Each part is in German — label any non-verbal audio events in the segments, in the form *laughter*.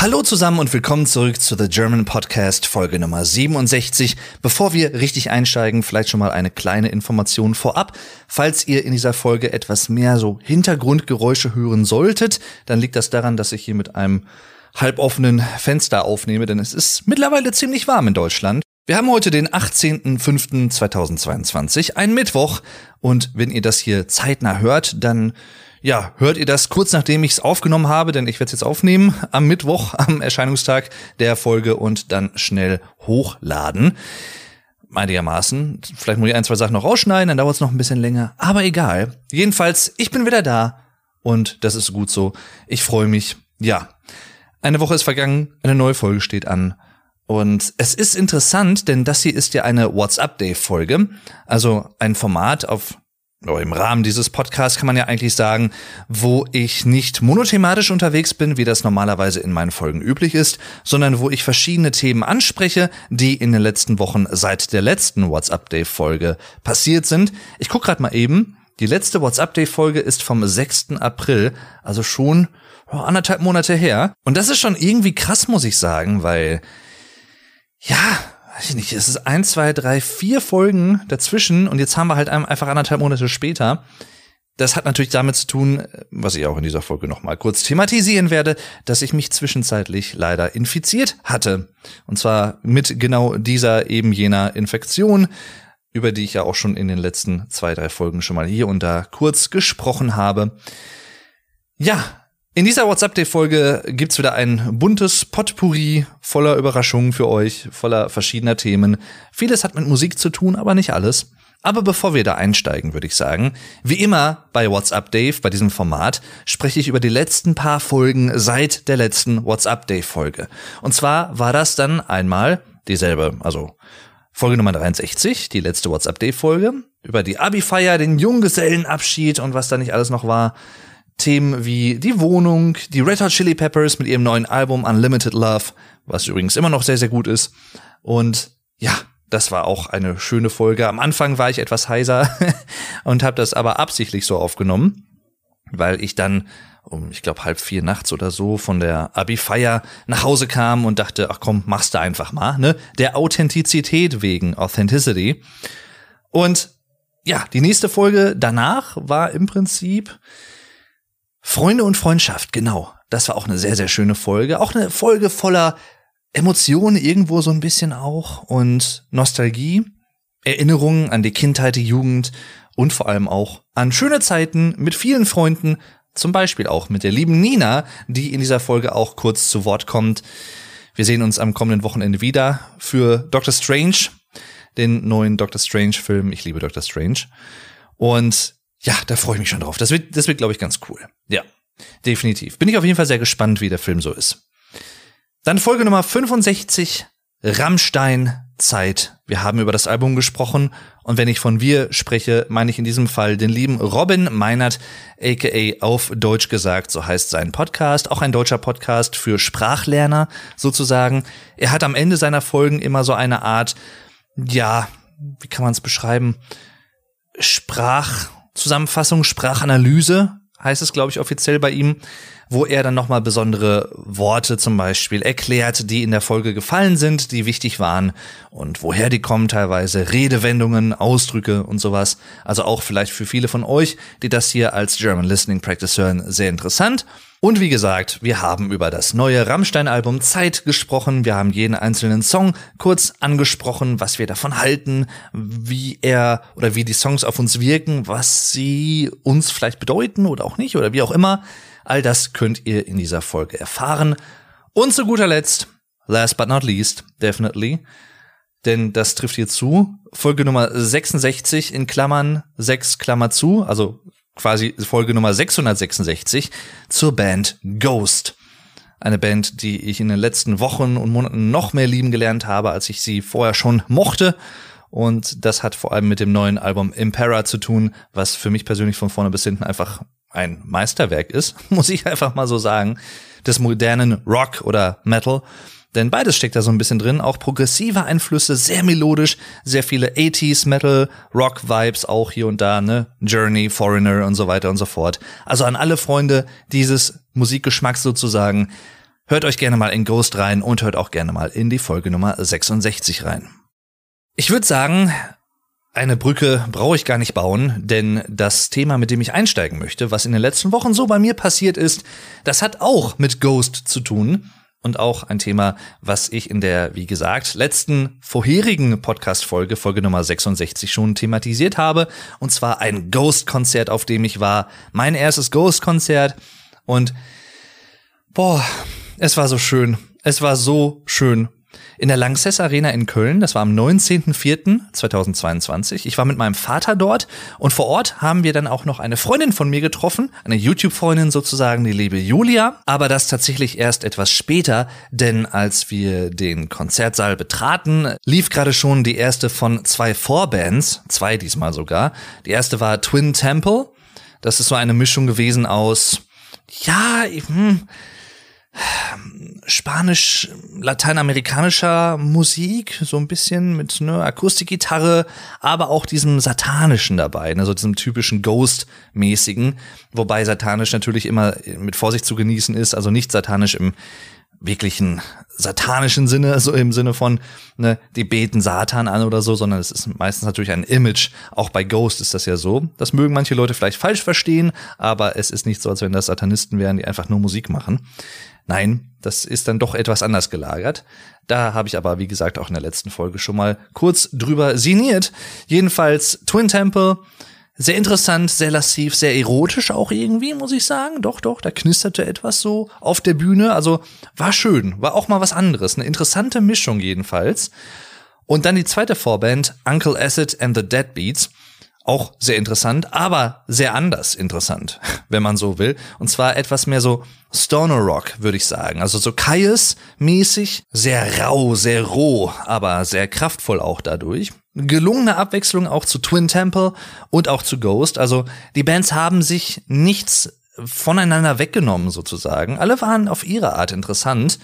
Hallo zusammen und willkommen zurück zu The German Podcast Folge Nummer 67. Bevor wir richtig einsteigen, vielleicht schon mal eine kleine Information vorab. Falls ihr in dieser Folge etwas mehr so Hintergrundgeräusche hören solltet, dann liegt das daran, dass ich hier mit einem halboffenen Fenster aufnehme, denn es ist mittlerweile ziemlich warm in Deutschland. Wir haben heute den 18.05.2022, ein Mittwoch, und wenn ihr das hier zeitnah hört, dann ja, hört ihr das kurz nachdem ich es aufgenommen habe, denn ich werde es jetzt aufnehmen am Mittwoch, am Erscheinungstag der Folge und dann schnell hochladen. Einigermaßen. Vielleicht muss ich ein, zwei Sachen noch rausschneiden, dann dauert es noch ein bisschen länger. Aber egal. Jedenfalls, ich bin wieder da und das ist gut so. Ich freue mich. Ja. Eine Woche ist vergangen, eine neue Folge steht an. Und es ist interessant, denn das hier ist ja eine WhatsApp-Day-Folge. Also ein Format, auf im Rahmen dieses Podcasts kann man ja eigentlich sagen, wo ich nicht monothematisch unterwegs bin, wie das normalerweise in meinen Folgen üblich ist, sondern wo ich verschiedene Themen anspreche, die in den letzten Wochen seit der letzten WhatsApp-Day-Folge passiert sind. Ich gucke gerade mal eben. Die letzte WhatsApp-Day-Folge ist vom 6. April, also schon oh, anderthalb Monate her. Und das ist schon irgendwie krass, muss ich sagen, weil ja, weiß ich nicht, es ist ein, zwei, drei, vier Folgen dazwischen und jetzt haben wir halt einfach anderthalb Monate später. Das hat natürlich damit zu tun, was ich auch in dieser Folge nochmal kurz thematisieren werde, dass ich mich zwischenzeitlich leider infiziert hatte. Und zwar mit genau dieser eben jener Infektion, über die ich ja auch schon in den letzten zwei, drei Folgen schon mal hier und da kurz gesprochen habe. Ja, in dieser WhatsApp-Day-Folge gibt's wieder ein buntes Potpourri voller Überraschungen für euch, voller verschiedener Themen. Vieles hat mit Musik zu tun, aber nicht alles. Aber bevor wir da einsteigen, würde ich sagen, wie immer bei WhatsApp Dave, bei diesem Format, spreche ich über die letzten paar Folgen seit der letzten WhatsApp Dave Folge. Und zwar war das dann einmal dieselbe, also Folge Nummer 63, die letzte WhatsApp Dave Folge, über die Abi-Feier, den Junggesellenabschied und was da nicht alles noch war. Themen wie die Wohnung, die Red Hot Chili Peppers mit ihrem neuen Album Unlimited Love, was übrigens immer noch sehr, sehr gut ist. Und ja, das war auch eine schöne Folge. Am Anfang war ich etwas heiser *laughs* und habe das aber absichtlich so aufgenommen, weil ich dann um, ich glaube, halb vier nachts oder so von der Abi-Feier nach Hause kam und dachte, ach komm, machst du einfach mal, ne? Der Authentizität wegen, Authenticity. Und ja, die nächste Folge danach war im Prinzip Freunde und Freundschaft, genau. Das war auch eine sehr, sehr schöne Folge. Auch eine Folge voller Emotionen irgendwo so ein bisschen auch und Nostalgie, Erinnerungen an die Kindheit, die Jugend und vor allem auch an schöne Zeiten mit vielen Freunden, zum Beispiel auch mit der lieben Nina, die in dieser Folge auch kurz zu Wort kommt. Wir sehen uns am kommenden Wochenende wieder für Doctor Strange, den neuen Doctor Strange Film. Ich liebe Doctor Strange. Und ja, da freue ich mich schon drauf. Das wird, das wird, glaube ich, ganz cool. Ja, definitiv. Bin ich auf jeden Fall sehr gespannt, wie der Film so ist. Dann Folge Nummer 65, Rammstein Zeit. Wir haben über das Album gesprochen und wenn ich von wir spreche, meine ich in diesem Fall den lieben Robin Meinert, aka auf Deutsch gesagt, so heißt sein Podcast, auch ein deutscher Podcast für Sprachlerner sozusagen. Er hat am Ende seiner Folgen immer so eine Art, ja, wie kann man es beschreiben? Sprach Zusammenfassung, Sprachanalyse heißt es, glaube ich, offiziell bei ihm, wo er dann nochmal besondere Worte zum Beispiel erklärt, die in der Folge gefallen sind, die wichtig waren und woher die kommen teilweise, Redewendungen, Ausdrücke und sowas. Also auch vielleicht für viele von euch, die das hier als German Listening Practice hören, sehr interessant. Und wie gesagt, wir haben über das neue Rammstein-Album Zeit gesprochen. Wir haben jeden einzelnen Song kurz angesprochen, was wir davon halten, wie er oder wie die Songs auf uns wirken, was sie uns vielleicht bedeuten oder auch nicht oder wie auch immer. All das könnt ihr in dieser Folge erfahren. Und zu guter Letzt, last but not least, definitely, denn das trifft hier zu, Folge Nummer 66 in Klammern 6 Klammer zu, also quasi Folge Nummer 666 zur Band Ghost. Eine Band, die ich in den letzten Wochen und Monaten noch mehr lieben gelernt habe, als ich sie vorher schon mochte. Und das hat vor allem mit dem neuen Album Impera zu tun, was für mich persönlich von vorne bis hinten einfach ein Meisterwerk ist, *laughs* muss ich einfach mal so sagen, des modernen Rock oder Metal. Denn beides steckt da so ein bisschen drin, auch progressive Einflüsse, sehr melodisch, sehr viele 80s Metal, Rock Vibes auch hier und da, ne? Journey, Foreigner und so weiter und so fort. Also an alle Freunde dieses Musikgeschmacks sozusagen, hört euch gerne mal in Ghost rein und hört auch gerne mal in die Folge Nummer 66 rein. Ich würde sagen, eine Brücke brauche ich gar nicht bauen, denn das Thema, mit dem ich einsteigen möchte, was in den letzten Wochen so bei mir passiert ist, das hat auch mit Ghost zu tun und auch ein Thema, was ich in der, wie gesagt, letzten vorherigen Podcast-Folge, Folge Nummer 66 schon thematisiert habe. Und zwar ein Ghost-Konzert, auf dem ich war. Mein erstes Ghost-Konzert. Und boah, es war so schön. Es war so schön in der Lanxess Arena in Köln. Das war am 19.04.2022. Ich war mit meinem Vater dort und vor Ort haben wir dann auch noch eine Freundin von mir getroffen, eine YouTube-Freundin sozusagen, die liebe Julia. Aber das tatsächlich erst etwas später, denn als wir den Konzertsaal betraten, lief gerade schon die erste von zwei Vorbands, zwei diesmal sogar. Die erste war Twin Temple. Das ist so eine Mischung gewesen aus, ja, hm, spanisch-lateinamerikanischer Musik, so ein bisschen mit ne, Akustikgitarre, aber auch diesem satanischen dabei, ne, so diesem typischen Ghost-mäßigen, wobei satanisch natürlich immer mit Vorsicht zu genießen ist, also nicht satanisch im wirklichen satanischen Sinne, *laughs* so im Sinne von, ne, die beten Satan an oder so, sondern es ist meistens natürlich ein Image. Auch bei Ghost ist das ja so. Das mögen manche Leute vielleicht falsch verstehen, aber es ist nicht so, als wenn das Satanisten wären, die einfach nur Musik machen. Nein, das ist dann doch etwas anders gelagert. Da habe ich aber, wie gesagt, auch in der letzten Folge schon mal kurz drüber sinniert. Jedenfalls Twin Temple, sehr interessant, sehr lassiv, sehr erotisch auch irgendwie, muss ich sagen. Doch, doch, da knisterte etwas so auf der Bühne. Also war schön, war auch mal was anderes. Eine interessante Mischung jedenfalls. Und dann die zweite Vorband, Uncle Acid and the Deadbeats. Auch sehr interessant, aber sehr anders interessant, *laughs* wenn man so will. Und zwar etwas mehr so Stoner Rock, würde ich sagen. Also so Kaius-mäßig, sehr rau, sehr roh, aber sehr kraftvoll auch dadurch. Gelungene Abwechslung auch zu Twin Temple und auch zu Ghost. Also die Bands haben sich nichts voneinander weggenommen sozusagen. Alle waren auf ihre Art interessant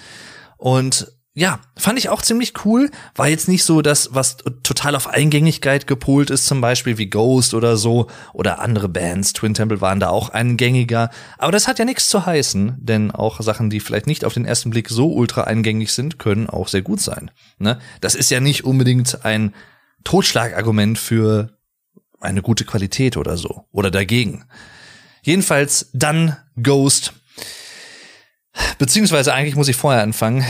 und ja, fand ich auch ziemlich cool. War jetzt nicht so das, was total auf Eingängigkeit gepolt ist, zum Beispiel wie Ghost oder so oder andere Bands. Twin Temple waren da auch eingängiger. Aber das hat ja nichts zu heißen, denn auch Sachen, die vielleicht nicht auf den ersten Blick so ultra eingängig sind, können auch sehr gut sein. Ne? Das ist ja nicht unbedingt ein Totschlagargument für eine gute Qualität oder so oder dagegen. Jedenfalls dann Ghost Beziehungsweise eigentlich muss ich vorher anfangen.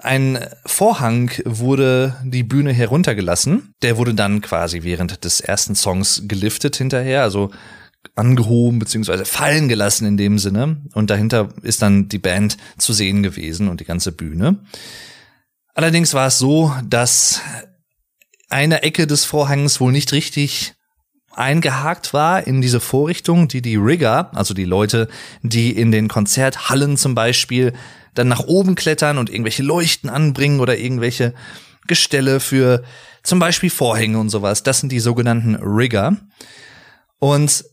Ein Vorhang wurde die Bühne heruntergelassen. Der wurde dann quasi während des ersten Songs geliftet hinterher, also angehoben beziehungsweise fallen gelassen in dem Sinne. Und dahinter ist dann die Band zu sehen gewesen und die ganze Bühne. Allerdings war es so, dass eine Ecke des Vorhangs wohl nicht richtig eingehakt war in diese Vorrichtung, die die Rigger, also die Leute, die in den Konzerthallen zum Beispiel dann nach oben klettern und irgendwelche Leuchten anbringen oder irgendwelche Gestelle für zum Beispiel Vorhänge und sowas. Das sind die sogenannten Rigger. Und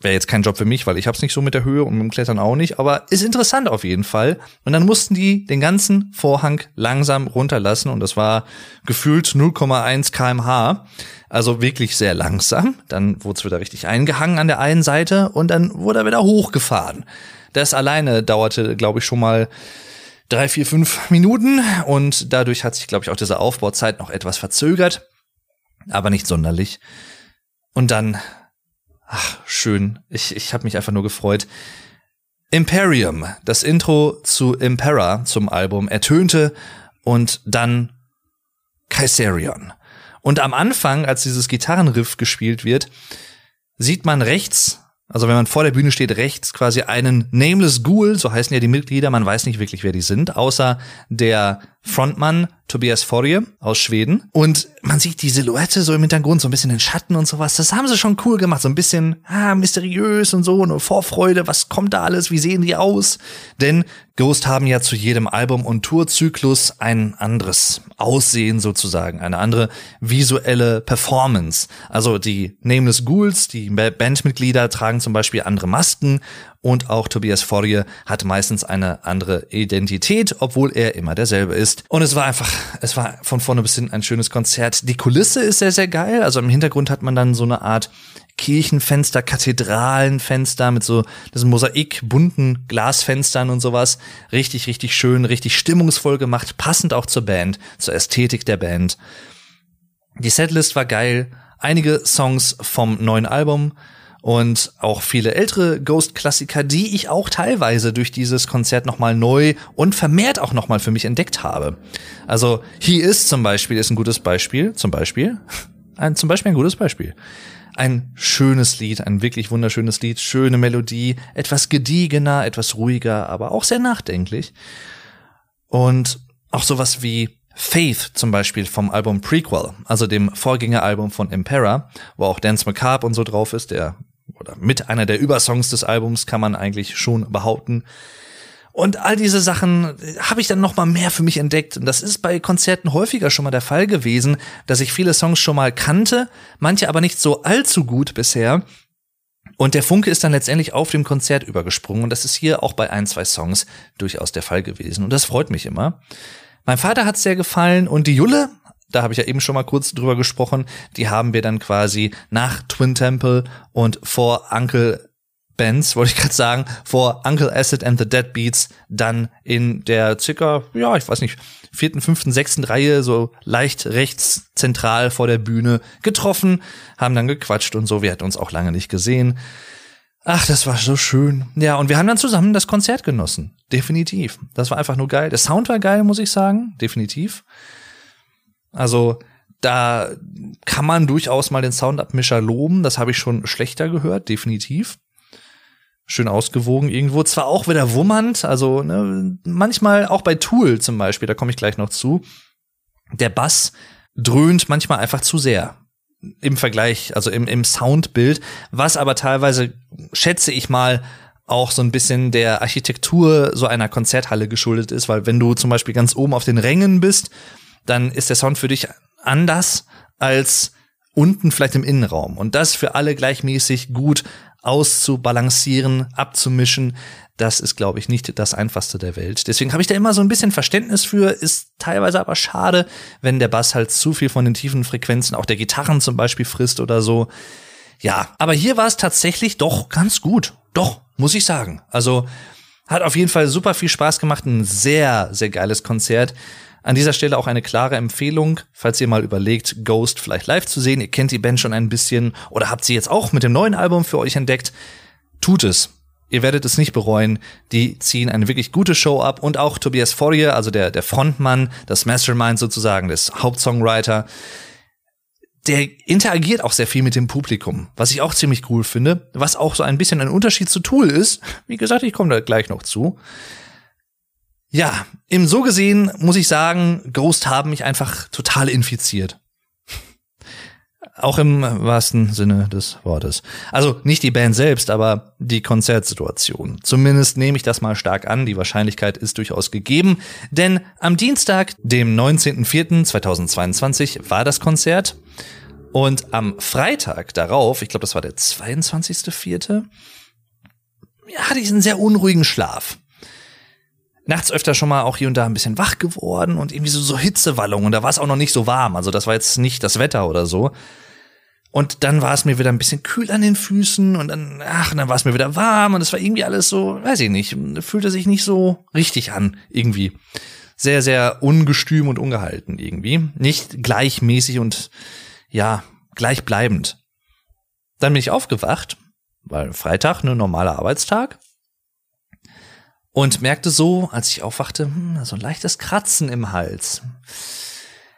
wäre jetzt kein Job für mich, weil ich hab's nicht so mit der Höhe und mit dem Klettern auch nicht, aber ist interessant auf jeden Fall. Und dann mussten die den ganzen Vorhang langsam runterlassen und das war gefühlt 0,1 kmh. Also wirklich sehr langsam. Dann wurde es wieder richtig eingehangen an der einen Seite und dann wurde er wieder hochgefahren. Das alleine dauerte, glaube ich, schon mal drei, vier, fünf Minuten und dadurch hat sich, glaube ich, auch diese Aufbauzeit noch etwas verzögert, aber nicht sonderlich. Und dann, ach, schön, ich, ich habe mich einfach nur gefreut. Imperium, das Intro zu Impera, zum Album, ertönte und dann Kaiserion. Und am Anfang, als dieses Gitarrenriff gespielt wird, sieht man rechts, also wenn man vor der Bühne steht, rechts quasi einen Nameless Ghoul, so heißen ja die Mitglieder, man weiß nicht wirklich, wer die sind, außer der Frontmann Tobias Forje aus Schweden. Und man sieht die Silhouette so im Hintergrund, so ein bisschen in Schatten und sowas. Das haben sie schon cool gemacht, so ein bisschen ah, mysteriös und so, eine Vorfreude, was kommt da alles, wie sehen die aus? Denn Ghost haben ja zu jedem Album und Tourzyklus ein anderes Aussehen sozusagen, eine andere visuelle Performance. Also die Nameless Ghouls, die Bandmitglieder tragen zum Beispiel andere Masken und auch Tobias Forge hat meistens eine andere Identität, obwohl er immer derselbe ist. Und es war einfach, es war von vorne bis hin ein schönes Konzert. Die Kulisse ist sehr, sehr geil. Also im Hintergrund hat man dann so eine Art Kirchenfenster, Kathedralenfenster mit so diesen Mosaik bunten Glasfenstern und sowas. Richtig, richtig schön, richtig stimmungsvoll gemacht, passend auch zur Band, zur Ästhetik der Band. Die Setlist war geil, einige Songs vom neuen Album und auch viele ältere Ghost-Klassiker, die ich auch teilweise durch dieses Konzert nochmal neu und vermehrt auch nochmal für mich entdeckt habe. Also He Is zum Beispiel ist ein gutes Beispiel, zum Beispiel, *laughs* ein, zum Beispiel ein gutes Beispiel. Ein schönes Lied, ein wirklich wunderschönes Lied, schöne Melodie, etwas gediegener, etwas ruhiger, aber auch sehr nachdenklich. Und auch sowas wie Faith zum Beispiel vom Album Prequel, also dem Vorgängeralbum von Impera, wo auch Dance Macabre und so drauf ist, der oder mit einer der Übersongs des Albums kann man eigentlich schon behaupten. Und all diese Sachen habe ich dann noch mal mehr für mich entdeckt. Und das ist bei Konzerten häufiger schon mal der Fall gewesen, dass ich viele Songs schon mal kannte, manche aber nicht so allzu gut bisher. Und der Funke ist dann letztendlich auf dem Konzert übergesprungen. Und das ist hier auch bei ein, zwei Songs durchaus der Fall gewesen. Und das freut mich immer. Mein Vater hat es sehr gefallen und die Julle, da habe ich ja eben schon mal kurz drüber gesprochen, die haben wir dann quasi nach Twin Temple und vor Uncle Benz, wollte ich gerade sagen, vor Uncle Acid and the Deadbeats dann in der circa, ja, ich weiß nicht, vierten, fünften, sechsten Reihe, so leicht rechts zentral vor der Bühne getroffen, haben dann gequatscht und so. Wir hatten uns auch lange nicht gesehen. Ach, das war so schön. Ja, und wir haben dann zusammen das Konzert genossen. Definitiv. Das war einfach nur geil. Der Sound war geil, muss ich sagen. Definitiv. Also, da kann man durchaus mal den Soundabmischer loben. Das habe ich schon schlechter gehört, definitiv. Schön ausgewogen irgendwo. Zwar auch wieder wummernd, also ne, manchmal auch bei Tool zum Beispiel, da komme ich gleich noch zu. Der Bass dröhnt manchmal einfach zu sehr im Vergleich, also im, im Soundbild, was aber teilweise, schätze ich mal, auch so ein bisschen der Architektur so einer Konzerthalle geschuldet ist, weil wenn du zum Beispiel ganz oben auf den Rängen bist, dann ist der Sound für dich anders als unten vielleicht im Innenraum. Und das für alle gleichmäßig gut auszubalancieren, abzumischen, das ist, glaube ich, nicht das einfachste der Welt. Deswegen habe ich da immer so ein bisschen Verständnis für, ist teilweise aber schade, wenn der Bass halt zu viel von den tiefen Frequenzen, auch der Gitarren zum Beispiel frisst oder so. Ja, aber hier war es tatsächlich doch ganz gut. Doch, muss ich sagen. Also hat auf jeden Fall super viel Spaß gemacht. Ein sehr, sehr geiles Konzert. An dieser Stelle auch eine klare Empfehlung, falls ihr mal überlegt, Ghost vielleicht live zu sehen. Ihr kennt die Band schon ein bisschen oder habt sie jetzt auch mit dem neuen Album für euch entdeckt. Tut es. Ihr werdet es nicht bereuen. Die ziehen eine wirklich gute Show ab und auch Tobias Forrier, also der, der Frontmann, das Mastermind sozusagen, des Hauptsongwriter, der interagiert auch sehr viel mit dem Publikum, was ich auch ziemlich cool finde, was auch so ein bisschen ein Unterschied zu Tool ist. Wie gesagt, ich komme da gleich noch zu. Ja, im so gesehen muss ich sagen, Ghost haben mich einfach total infiziert. Auch im wahrsten Sinne des Wortes. Also nicht die Band selbst, aber die Konzertsituation. Zumindest nehme ich das mal stark an. Die Wahrscheinlichkeit ist durchaus gegeben. Denn am Dienstag, dem 19.04.2022, war das Konzert. Und am Freitag darauf, ich glaube, das war der 22.04., hatte ich einen sehr unruhigen Schlaf nachts öfter schon mal auch hier und da ein bisschen wach geworden und irgendwie so, so Hitzewallungen. Und da war es auch noch nicht so warm. Also das war jetzt nicht das Wetter oder so. Und dann war es mir wieder ein bisschen kühl an den Füßen und dann, ach, dann war es mir wieder warm und es war irgendwie alles so, weiß ich nicht, fühlte sich nicht so richtig an, irgendwie. Sehr, sehr ungestüm und ungehalten irgendwie. Nicht gleichmäßig und, ja, gleichbleibend. Dann bin ich aufgewacht, weil Freitag, ne, normaler Arbeitstag und merkte so, als ich aufwachte, hm, so ein leichtes Kratzen im Hals.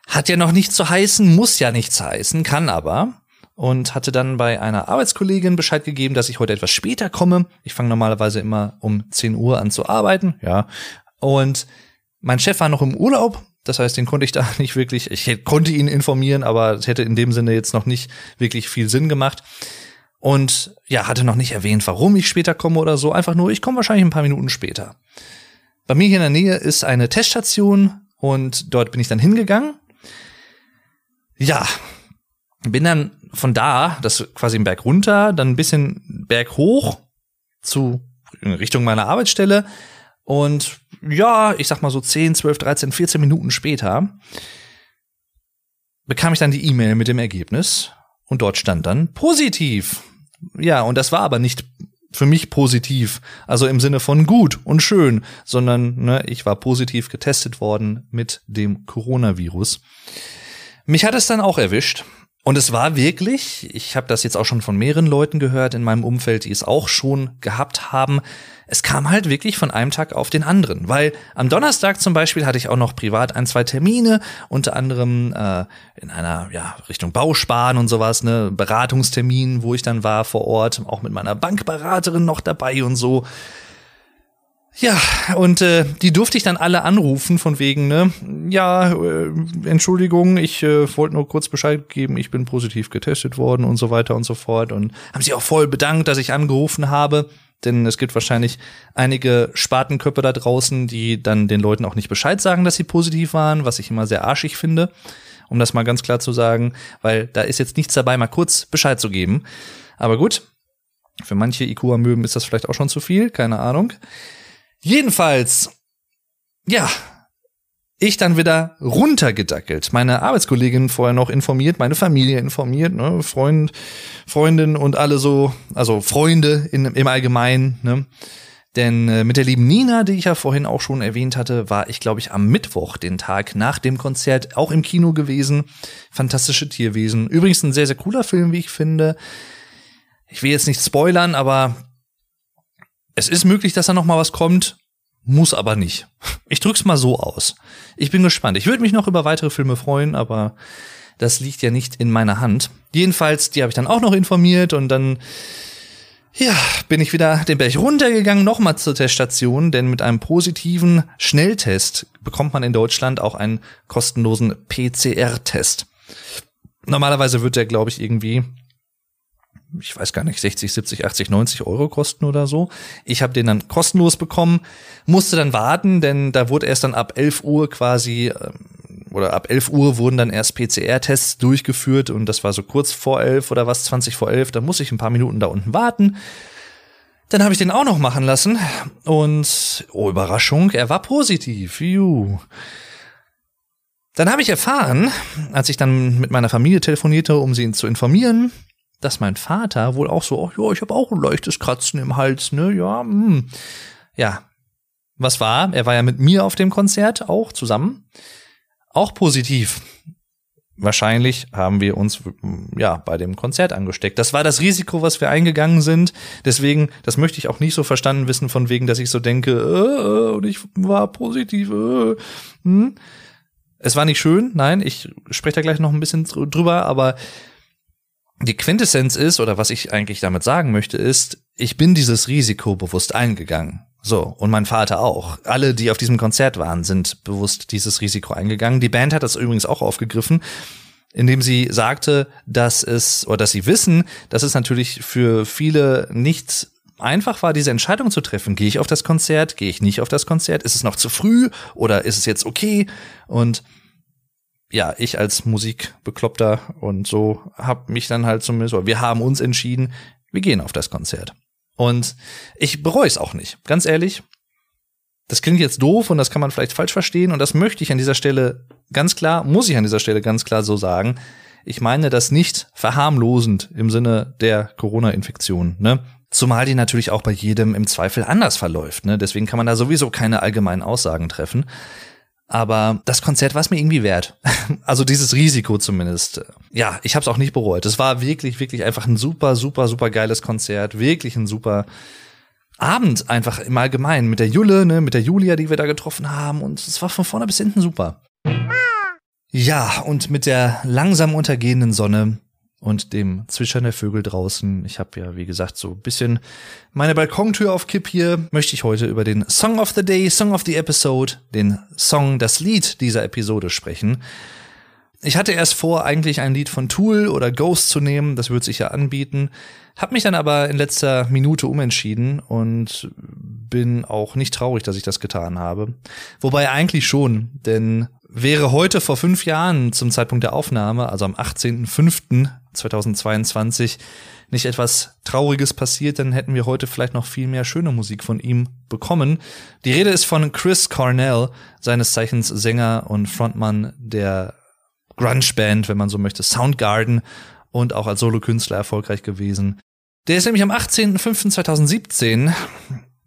Hat ja noch nicht zu heißen, muss ja nichts heißen, kann aber. Und hatte dann bei einer Arbeitskollegin Bescheid gegeben, dass ich heute etwas später komme. Ich fange normalerweise immer um 10 Uhr an zu arbeiten, ja. Und mein Chef war noch im Urlaub, das heißt, den konnte ich da *laughs* nicht wirklich, ich konnte ihn informieren, aber es hätte in dem Sinne jetzt noch nicht wirklich viel Sinn gemacht. Und ja, hatte noch nicht erwähnt, warum ich später komme oder so. Einfach nur, ich komme wahrscheinlich ein paar Minuten später. Bei mir hier in der Nähe ist eine Teststation und dort bin ich dann hingegangen. Ja, bin dann von da, das quasi im Berg runter, dann ein bisschen Berg hoch zu in Richtung meiner Arbeitsstelle. Und ja, ich sag mal so 10, 12, 13, 14 Minuten später bekam ich dann die E-Mail mit dem Ergebnis und dort stand dann positiv. Ja, und das war aber nicht für mich positiv, also im Sinne von gut und schön, sondern ne, ich war positiv getestet worden mit dem Coronavirus. Mich hat es dann auch erwischt und es war wirklich, ich habe das jetzt auch schon von mehreren Leuten gehört in meinem Umfeld, die es auch schon gehabt haben. Es kam halt wirklich von einem Tag auf den anderen, weil am Donnerstag zum Beispiel hatte ich auch noch privat ein, zwei Termine, unter anderem äh, in einer ja, Richtung Bausparen und sowas, ne Beratungstermin, wo ich dann war vor Ort, auch mit meiner Bankberaterin noch dabei und so. Ja, und äh, die durfte ich dann alle anrufen von wegen, ne, ja, äh, Entschuldigung, ich äh, wollte nur kurz Bescheid geben, ich bin positiv getestet worden und so weiter und so fort. Und haben sie auch voll bedankt, dass ich angerufen habe. Denn es gibt wahrscheinlich einige Spatenköpfe da draußen, die dann den Leuten auch nicht Bescheid sagen, dass sie positiv waren, was ich immer sehr arschig finde, um das mal ganz klar zu sagen, weil da ist jetzt nichts dabei, mal kurz Bescheid zu geben. Aber gut, für manche IQ-Amöben ist das vielleicht auch schon zu viel, keine Ahnung. Jedenfalls, ja, ich dann wieder runtergedackelt. Meine Arbeitskollegin vorher noch informiert, meine Familie informiert, ne, Freund, Freundin und alle so, also Freunde in, im Allgemeinen, ne. Denn äh, mit der lieben Nina, die ich ja vorhin auch schon erwähnt hatte, war ich, glaube ich, am Mittwoch, den Tag nach dem Konzert, auch im Kino gewesen. Fantastische Tierwesen. Übrigens ein sehr, sehr cooler Film, wie ich finde. Ich will jetzt nicht spoilern, aber es ist möglich, dass da noch mal was kommt, muss aber nicht. Ich drück's mal so aus. Ich bin gespannt. Ich würde mich noch über weitere Filme freuen, aber das liegt ja nicht in meiner Hand. Jedenfalls, die habe ich dann auch noch informiert und dann ja, bin ich wieder den Berg runtergegangen, nochmal zur Teststation, denn mit einem positiven Schnelltest bekommt man in Deutschland auch einen kostenlosen PCR-Test. Normalerweise wird der, glaube ich, irgendwie ich weiß gar nicht, 60, 70, 80, 90 Euro kosten oder so. Ich habe den dann kostenlos bekommen, musste dann warten, denn da wurde erst dann ab 11 Uhr quasi ähm, oder ab 11 Uhr wurden dann erst PCR-Tests durchgeführt und das war so kurz vor 11 oder was, 20 vor 11. Da muss ich ein paar Minuten da unten warten. Dann habe ich den auch noch machen lassen und oh Überraschung, er war positiv. Juhu. Dann habe ich erfahren, als ich dann mit meiner Familie telefonierte, um sie zu informieren, dass mein Vater wohl auch so, ach ja, ich habe auch ein leichtes Kratzen im Hals, ne, ja, mh. Hm. ja. Was war? Er war ja mit mir auf dem Konzert auch zusammen. Auch positiv. Wahrscheinlich haben wir uns ja bei dem Konzert angesteckt. Das war das Risiko, was wir eingegangen sind. Deswegen, das möchte ich auch nicht so verstanden wissen, von wegen, dass ich so denke, äh, äh und ich war positiv. Äh, hm. Es war nicht schön, nein, ich spreche da gleich noch ein bisschen drüber, aber die Quintessenz ist, oder was ich eigentlich damit sagen möchte, ist, ich bin dieses Risiko bewusst eingegangen. So, und mein Vater auch. Alle, die auf diesem Konzert waren, sind bewusst dieses Risiko eingegangen. Die Band hat das übrigens auch aufgegriffen, indem sie sagte, dass es, oder dass sie wissen, dass es natürlich für viele nicht einfach war, diese Entscheidung zu treffen. Gehe ich auf das Konzert? Gehe ich nicht auf das Konzert? Ist es noch zu früh? Oder ist es jetzt okay? Und ja, ich als Musikbekloppter und so hab mich dann halt zumindest, oder wir haben uns entschieden, wir gehen auf das Konzert. Und ich bereue es auch nicht, ganz ehrlich. Das klingt jetzt doof und das kann man vielleicht falsch verstehen und das möchte ich an dieser Stelle ganz klar, muss ich an dieser Stelle ganz klar so sagen. Ich meine das nicht verharmlosend im Sinne der Corona-Infektion, ne? Zumal die natürlich auch bei jedem im Zweifel anders verläuft, ne? Deswegen kann man da sowieso keine allgemeinen Aussagen treffen. Aber das Konzert war es mir irgendwie wert. *laughs* Also dieses Risiko zumindest. Ja, ich habe es auch nicht bereut. Es war wirklich, wirklich einfach ein super, super, super geiles Konzert. Wirklich ein super Abend einfach im Allgemeinen. Mit der Julle, ne, mit der Julia, die wir da getroffen haben. Und es war von vorne bis hinten super. Ja, und mit der langsam untergehenden Sonne und dem Zwitschern der Vögel draußen. Ich habe ja, wie gesagt, so ein bisschen meine Balkontür auf Kipp hier. Möchte ich heute über den Song of the Day, Song of the Episode, den Song, das Lied dieser Episode sprechen. Ich hatte erst vor, eigentlich ein Lied von Tool oder Ghost zu nehmen, das würde sich ja anbieten. Hab mich dann aber in letzter Minute umentschieden und bin auch nicht traurig, dass ich das getan habe. Wobei eigentlich schon, denn wäre heute vor fünf Jahren zum Zeitpunkt der Aufnahme, also am 18.05., 2022 nicht etwas Trauriges passiert, dann hätten wir heute vielleicht noch viel mehr schöne Musik von ihm bekommen. Die Rede ist von Chris Cornell, seines Zeichens Sänger und Frontmann der Grunge-Band, wenn man so möchte, Soundgarden und auch als Solokünstler erfolgreich gewesen. Der ist nämlich am 18.05.2017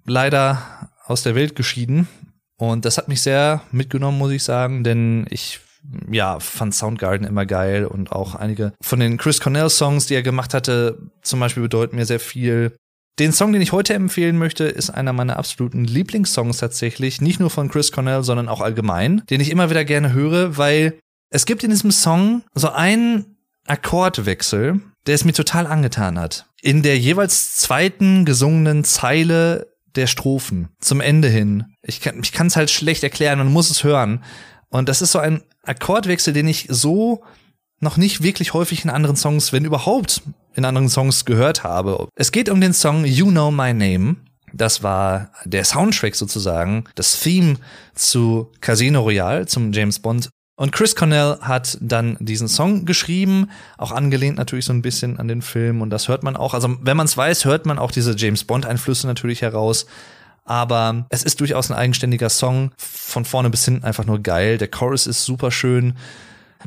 leider aus der Welt geschieden. Und das hat mich sehr mitgenommen, muss ich sagen, denn ich ja, fand Soundgarden immer geil und auch einige von den Chris Cornell Songs, die er gemacht hatte, zum Beispiel bedeuten mir sehr viel. Den Song, den ich heute empfehlen möchte, ist einer meiner absoluten Lieblingssongs tatsächlich. Nicht nur von Chris Cornell, sondern auch allgemein, den ich immer wieder gerne höre, weil es gibt in diesem Song so einen Akkordwechsel, der es mir total angetan hat. In der jeweils zweiten gesungenen Zeile der Strophen zum Ende hin. Ich kann es halt schlecht erklären, man muss es hören. Und das ist so ein Akkordwechsel, den ich so noch nicht wirklich häufig in anderen Songs, wenn überhaupt in anderen Songs gehört habe. Es geht um den Song You Know My Name. Das war der Soundtrack sozusagen, das Theme zu Casino Royale, zum James Bond und Chris Cornell hat dann diesen Song geschrieben, auch angelehnt natürlich so ein bisschen an den Film und das hört man auch. Also wenn man es weiß, hört man auch diese James Bond Einflüsse natürlich heraus. Aber es ist durchaus ein eigenständiger Song, von vorne bis hinten einfach nur geil. Der Chorus ist super schön.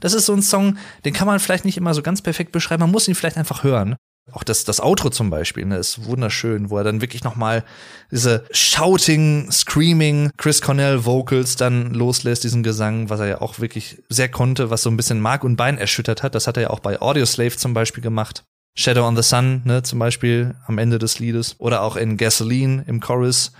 Das ist so ein Song, den kann man vielleicht nicht immer so ganz perfekt beschreiben. Man muss ihn vielleicht einfach hören. Auch das, das Outro zum Beispiel, ne, ist wunderschön, wo er dann wirklich nochmal diese Shouting, Screaming, Chris Cornell Vocals dann loslässt, diesen Gesang, was er ja auch wirklich sehr konnte, was so ein bisschen Mark und Bein erschüttert hat. Das hat er ja auch bei Audioslave zum Beispiel gemacht. Shadow on the Sun, ne, zum Beispiel am Ende des Liedes. Oder auch in Gasoline im Chorus.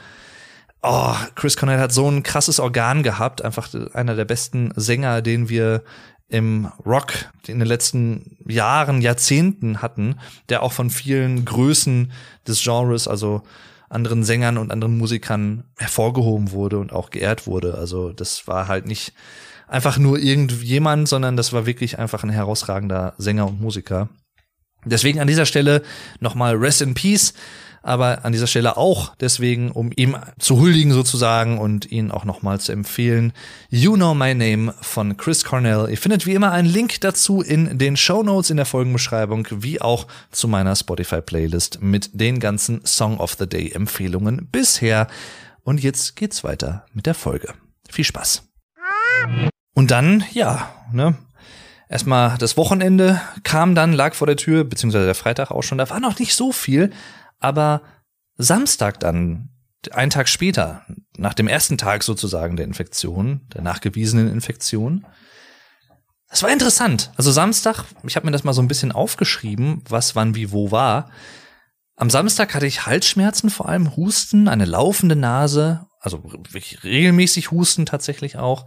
Oh, Chris Cornell hat so ein krasses Organ gehabt, einfach einer der besten Sänger, den wir im Rock in den letzten Jahren, Jahrzehnten hatten, der auch von vielen Größen des Genres, also anderen Sängern und anderen Musikern hervorgehoben wurde und auch geehrt wurde. Also das war halt nicht einfach nur irgendjemand, sondern das war wirklich einfach ein herausragender Sänger und Musiker. Deswegen an dieser Stelle nochmal Rest in Peace aber an dieser Stelle auch deswegen, um ihm zu huldigen sozusagen und ihn auch nochmal zu empfehlen. You Know My Name von Chris Cornell. Ihr findet wie immer einen Link dazu in den Show Notes in der Folgenbeschreibung, wie auch zu meiner Spotify-Playlist mit den ganzen Song of the Day Empfehlungen bisher. Und jetzt geht's weiter mit der Folge. Viel Spaß. Und dann, ja, ne, Erstmal das Wochenende kam dann, lag vor der Tür, beziehungsweise der Freitag auch schon. Da war noch nicht so viel, aber Samstag dann, einen Tag später, nach dem ersten Tag sozusagen der Infektion, der nachgewiesenen Infektion, das war interessant. Also Samstag, ich habe mir das mal so ein bisschen aufgeschrieben, was wann wie wo war. Am Samstag hatte ich Halsschmerzen, vor allem Husten, eine laufende Nase, also wirklich regelmäßig Husten tatsächlich auch.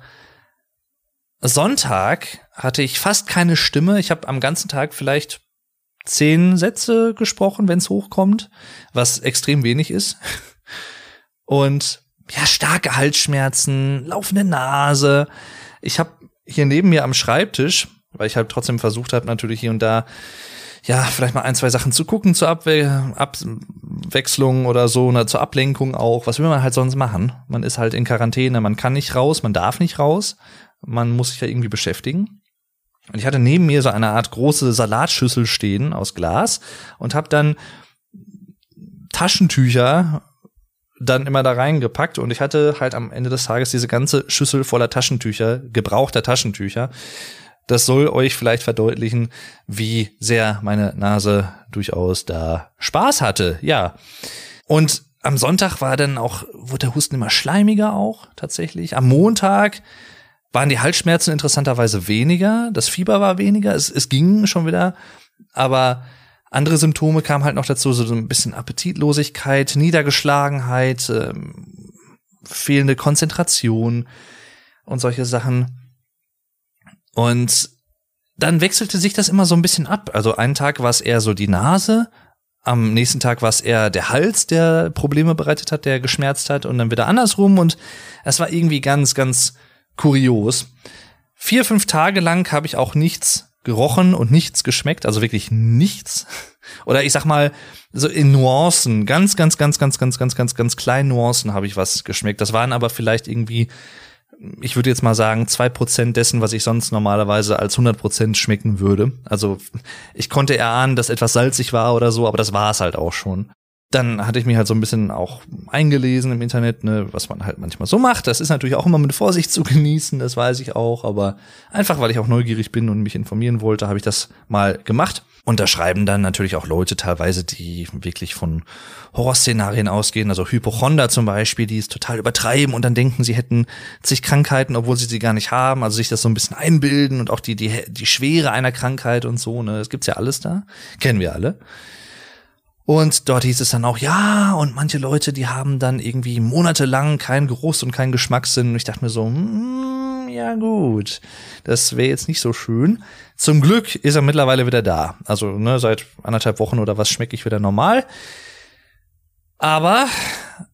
Sonntag hatte ich fast keine Stimme. Ich habe am ganzen Tag vielleicht zehn Sätze gesprochen, wenn es hochkommt, was extrem wenig ist. Und ja, starke Halsschmerzen, laufende Nase. Ich habe hier neben mir am Schreibtisch, weil ich halt trotzdem versucht habe, natürlich hier und da ja, vielleicht mal ein, zwei Sachen zu gucken zur Abwe Abwechslung oder so, oder zur Ablenkung auch. Was will man halt sonst machen? Man ist halt in Quarantäne, man kann nicht raus, man darf nicht raus, man muss sich ja irgendwie beschäftigen. Und ich hatte neben mir so eine Art große Salatschüssel stehen aus Glas und habe dann Taschentücher dann immer da reingepackt und ich hatte halt am Ende des Tages diese ganze Schüssel voller Taschentücher, gebrauchter Taschentücher. Das soll euch vielleicht verdeutlichen, wie sehr meine Nase durchaus da Spaß hatte. Ja. Und am Sonntag war dann auch, wurde der Husten immer schleimiger auch, tatsächlich. Am Montag waren die Halsschmerzen interessanterweise weniger, das Fieber war weniger, es, es ging schon wieder, aber andere Symptome kamen halt noch dazu, so ein bisschen Appetitlosigkeit, Niedergeschlagenheit, ähm, fehlende Konzentration und solche Sachen. Und dann wechselte sich das immer so ein bisschen ab. Also einen Tag war es eher so die Nase, am nächsten Tag war es eher der Hals, der Probleme bereitet hat, der geschmerzt hat und dann wieder andersrum. Und es war irgendwie ganz, ganz kurios. Vier, fünf Tage lang habe ich auch nichts gerochen und nichts geschmeckt, also wirklich nichts. *laughs* Oder ich sag mal, so in Nuancen, ganz, ganz, ganz, ganz, ganz, ganz, ganz, ganz kleinen Nuancen habe ich was geschmeckt. Das waren aber vielleicht irgendwie ich würde jetzt mal sagen, zwei Prozent dessen, was ich sonst normalerweise als 100 Prozent schmecken würde. Also ich konnte erahnen, dass etwas salzig war oder so, aber das war es halt auch schon. Dann hatte ich mich halt so ein bisschen auch eingelesen im Internet, ne, was man halt manchmal so macht. Das ist natürlich auch immer mit Vorsicht zu *laughs* genießen, das weiß ich auch. Aber einfach, weil ich auch neugierig bin und mich informieren wollte, habe ich das mal gemacht. Und da schreiben dann natürlich auch Leute teilweise, die wirklich von Horrorszenarien ausgehen, also Hypochonder zum Beispiel, die es total übertreiben und dann denken, sie hätten zig Krankheiten, obwohl sie sie gar nicht haben, also sich das so ein bisschen einbilden und auch die, die, die Schwere einer Krankheit und so, ne, das gibt's ja alles da. Kennen wir alle. Und dort hieß es dann auch, ja, und manche Leute, die haben dann irgendwie monatelang keinen Geruchs- und keinen Geschmackssinn. Und ich dachte mir so, hm, ja gut, das wäre jetzt nicht so schön. Zum Glück ist er mittlerweile wieder da. Also ne, seit anderthalb Wochen oder was schmecke ich wieder normal. Aber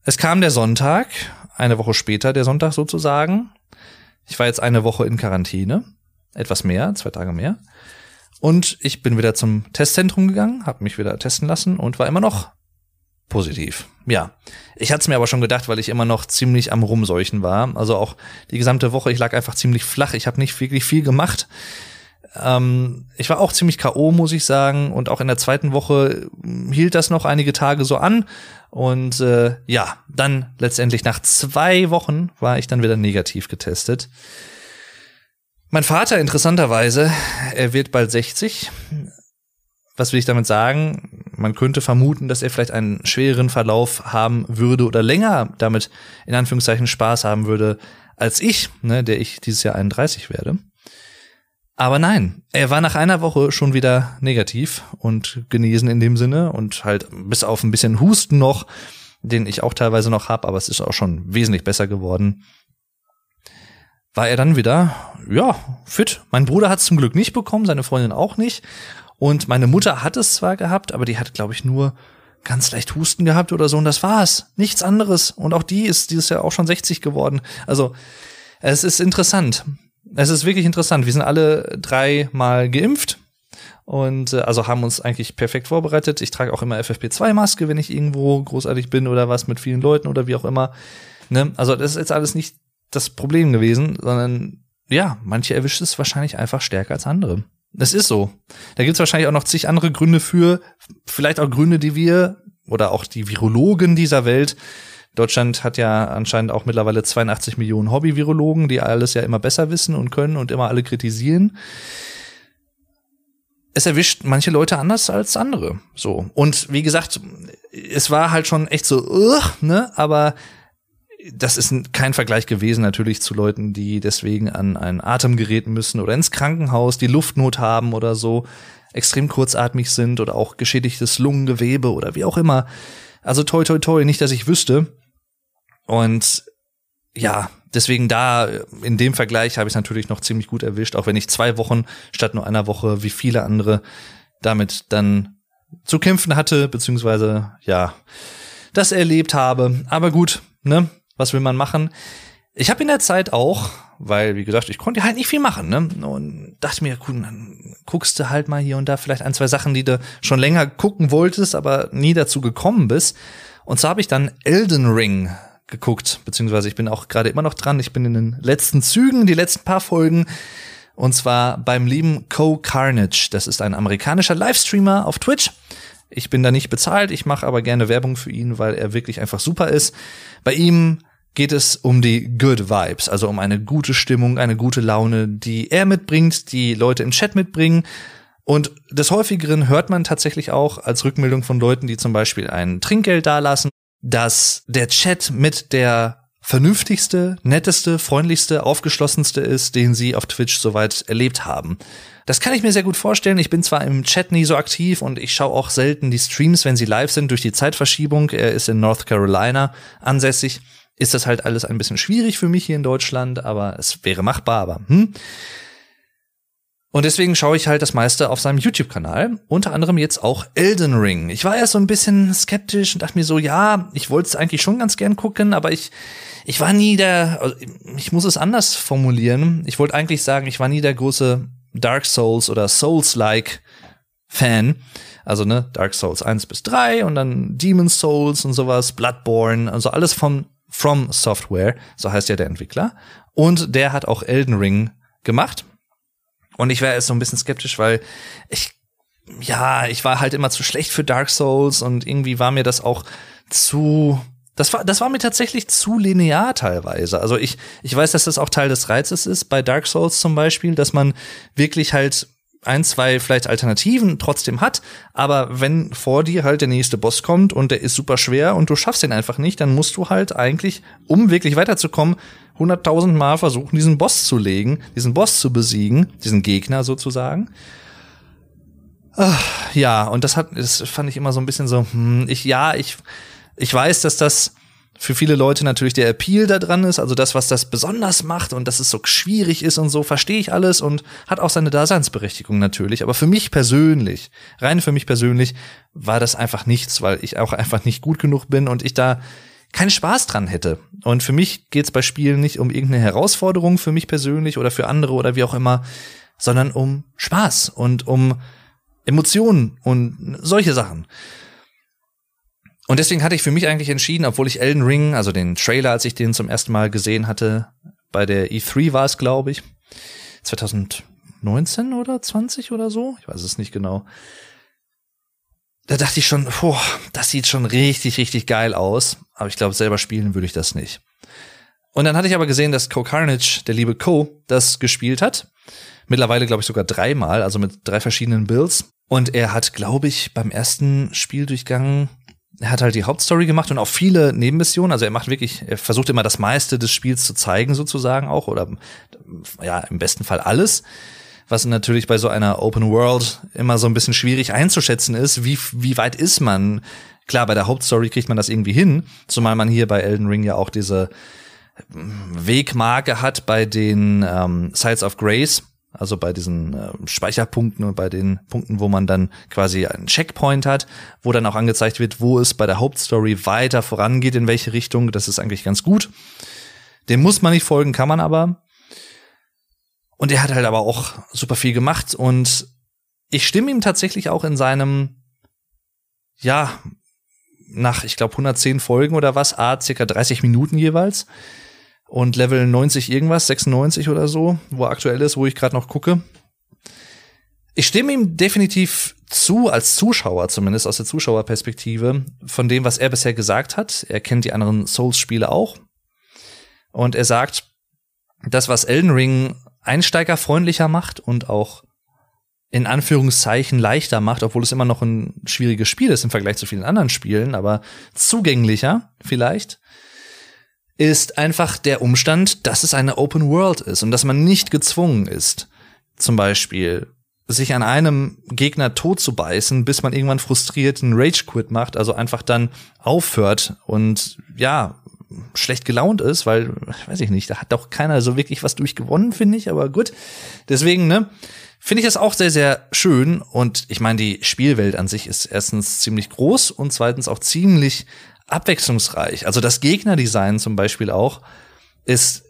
es kam der Sonntag, eine Woche später der Sonntag sozusagen. Ich war jetzt eine Woche in Quarantäne, etwas mehr, zwei Tage mehr. Und ich bin wieder zum Testzentrum gegangen, habe mich wieder testen lassen und war immer noch positiv. Ja, ich hatte es mir aber schon gedacht, weil ich immer noch ziemlich am Rumseuchen war. Also auch die gesamte Woche, ich lag einfach ziemlich flach. Ich habe nicht wirklich viel gemacht. Ähm, ich war auch ziemlich KO, muss ich sagen. Und auch in der zweiten Woche hielt das noch einige Tage so an. Und äh, ja, dann letztendlich nach zwei Wochen war ich dann wieder negativ getestet. Mein Vater, interessanterweise, er wird bald 60. Was will ich damit sagen? Man könnte vermuten, dass er vielleicht einen schwereren Verlauf haben würde oder länger damit in Anführungszeichen Spaß haben würde als ich, ne, der ich dieses Jahr 31 werde. Aber nein, er war nach einer Woche schon wieder negativ und genesen in dem Sinne und halt bis auf ein bisschen Husten noch, den ich auch teilweise noch habe, aber es ist auch schon wesentlich besser geworden war er dann wieder, ja, fit. Mein Bruder hat es zum Glück nicht bekommen, seine Freundin auch nicht. Und meine Mutter hat es zwar gehabt, aber die hat, glaube ich, nur ganz leicht Husten gehabt oder so und das war's. Nichts anderes. Und auch die ist dieses Jahr auch schon 60 geworden. Also, es ist interessant. Es ist wirklich interessant. Wir sind alle dreimal geimpft und äh, also haben uns eigentlich perfekt vorbereitet. Ich trage auch immer FFP2-Maske, wenn ich irgendwo großartig bin oder was mit vielen Leuten oder wie auch immer. Ne? Also das ist jetzt alles nicht das Problem gewesen, sondern ja, manche erwischt es wahrscheinlich einfach stärker als andere. Das ist so. Da gibt es wahrscheinlich auch noch zig andere Gründe für, vielleicht auch Gründe, die wir oder auch die Virologen dieser Welt Deutschland hat ja anscheinend auch mittlerweile 82 Millionen Hobby-Virologen, die alles ja immer besser wissen und können und immer alle kritisieren. Es erwischt manche Leute anders als andere. So. Und wie gesagt, es war halt schon echt so, uh, ne, aber das ist kein Vergleich gewesen natürlich zu Leuten, die deswegen an ein Atemgerät müssen oder ins Krankenhaus, die Luftnot haben oder so, extrem kurzatmig sind oder auch geschädigtes Lungengewebe oder wie auch immer. Also toi toi toi, nicht, dass ich wüsste. Und ja, deswegen da, in dem Vergleich habe ich es natürlich noch ziemlich gut erwischt, auch wenn ich zwei Wochen statt nur einer Woche, wie viele andere, damit dann zu kämpfen hatte, beziehungsweise ja, das erlebt habe. Aber gut, ne? Was will man machen? Ich habe in der Zeit auch, weil, wie gesagt, ich konnte halt nicht viel machen, ne? Und dachte mir, gut, dann guckst du halt mal hier und da vielleicht ein, zwei Sachen, die du schon länger gucken wolltest, aber nie dazu gekommen bist. Und so habe ich dann Elden Ring geguckt, beziehungsweise ich bin auch gerade immer noch dran. Ich bin in den letzten Zügen, die letzten paar Folgen. Und zwar beim lieben Co Carnage. Das ist ein amerikanischer Livestreamer auf Twitch. Ich bin da nicht bezahlt, ich mache aber gerne Werbung für ihn, weil er wirklich einfach super ist. Bei ihm geht es um die Good Vibes, also um eine gute Stimmung, eine gute Laune, die er mitbringt, die Leute im Chat mitbringen. Und des häufigeren hört man tatsächlich auch als Rückmeldung von Leuten, die zum Beispiel ein Trinkgeld dalassen, dass der Chat mit der vernünftigste, netteste, freundlichste, aufgeschlossenste ist, den sie auf Twitch soweit erlebt haben. Das kann ich mir sehr gut vorstellen. Ich bin zwar im Chat nie so aktiv und ich schaue auch selten die Streams, wenn sie live sind, durch die Zeitverschiebung. Er ist in North Carolina ansässig ist das halt alles ein bisschen schwierig für mich hier in Deutschland, aber es wäre machbar, aber hm. Und deswegen schaue ich halt das meiste auf seinem YouTube-Kanal, unter anderem jetzt auch Elden Ring. Ich war erst so ein bisschen skeptisch und dachte mir so, ja, ich wollte es eigentlich schon ganz gern gucken, aber ich, ich war nie der, also ich muss es anders formulieren. Ich wollte eigentlich sagen, ich war nie der große Dark Souls oder Souls-like Fan. Also, ne, Dark Souls 1 bis 3 und dann Demon's Souls und sowas, Bloodborne, also alles vom From Software, so heißt ja der Entwickler. Und der hat auch Elden Ring gemacht. Und ich wäre jetzt so ein bisschen skeptisch, weil ich, ja, ich war halt immer zu schlecht für Dark Souls und irgendwie war mir das auch zu, das war, das war mir tatsächlich zu linear teilweise. Also ich, ich weiß, dass das auch Teil des Reizes ist, bei Dark Souls zum Beispiel, dass man wirklich halt ein, zwei vielleicht Alternativen trotzdem hat, aber wenn vor dir halt der nächste Boss kommt und der ist super schwer und du schaffst den einfach nicht, dann musst du halt eigentlich, um wirklich weiterzukommen, hunderttausend Mal versuchen, diesen Boss zu legen, diesen Boss zu besiegen, diesen Gegner sozusagen. Ach, ja, und das hat, das fand ich immer so ein bisschen so, hm, ich, ja, ich, ich weiß, dass das für viele Leute natürlich der Appeal da dran ist, also das, was das besonders macht und dass es so schwierig ist und so, verstehe ich alles und hat auch seine Daseinsberechtigung natürlich. Aber für mich persönlich, rein für mich persönlich, war das einfach nichts, weil ich auch einfach nicht gut genug bin und ich da keinen Spaß dran hätte. Und für mich geht's bei Spielen nicht um irgendeine Herausforderung für mich persönlich oder für andere oder wie auch immer, sondern um Spaß und um Emotionen und solche Sachen. Und deswegen hatte ich für mich eigentlich entschieden, obwohl ich Elden Ring, also den Trailer, als ich den zum ersten Mal gesehen hatte, bei der E3 war es, glaube ich, 2019 oder 20 oder so, ich weiß es nicht genau. Da dachte ich schon, boah, das sieht schon richtig, richtig geil aus. Aber ich glaube, selber spielen würde ich das nicht. Und dann hatte ich aber gesehen, dass Co Carnage, der liebe Co, das gespielt hat. Mittlerweile, glaube ich, sogar dreimal, also mit drei verschiedenen Builds. Und er hat, glaube ich, beim ersten Spieldurchgang er hat halt die Hauptstory gemacht und auch viele Nebenmissionen. Also er macht wirklich, er versucht immer das meiste des Spiels zu zeigen, sozusagen auch, oder ja, im besten Fall alles. Was natürlich bei so einer Open World immer so ein bisschen schwierig einzuschätzen ist, wie, wie weit ist man? Klar, bei der Hauptstory kriegt man das irgendwie hin, zumal man hier bei Elden Ring ja auch diese Wegmarke hat bei den ähm, Sides of Grace, also bei diesen äh, Speicherpunkten und bei den Punkten, wo man dann quasi einen Checkpoint hat, wo dann auch angezeigt wird, wo es bei der Hauptstory weiter vorangeht, in welche Richtung. Das ist eigentlich ganz gut. Dem muss man nicht folgen, kann man aber. Und er hat halt aber auch super viel gemacht und ich stimme ihm tatsächlich auch in seinem, ja, nach, ich glaube, 110 Folgen oder was, a, circa 30 Minuten jeweils, und Level 90 irgendwas, 96 oder so, wo er aktuell ist, wo ich gerade noch gucke. Ich stimme ihm definitiv zu, als Zuschauer zumindest, aus der Zuschauerperspektive, von dem, was er bisher gesagt hat. Er kennt die anderen Souls-Spiele auch. Und er sagt, das, was Elden Ring einsteigerfreundlicher macht und auch in Anführungszeichen leichter macht, obwohl es immer noch ein schwieriges Spiel ist im Vergleich zu vielen anderen Spielen, aber zugänglicher vielleicht, ist einfach der Umstand, dass es eine Open World ist und dass man nicht gezwungen ist, zum Beispiel sich an einem Gegner tot zu beißen, bis man irgendwann frustriert einen Rage Quit macht, also einfach dann aufhört und ja, schlecht gelaunt ist, weil, weiß ich nicht, da hat doch keiner so wirklich was durchgewonnen, finde ich, aber gut. Deswegen, ne, finde ich das auch sehr, sehr schön und ich meine, die Spielwelt an sich ist erstens ziemlich groß und zweitens auch ziemlich abwechslungsreich. Also das Gegnerdesign zum Beispiel auch ist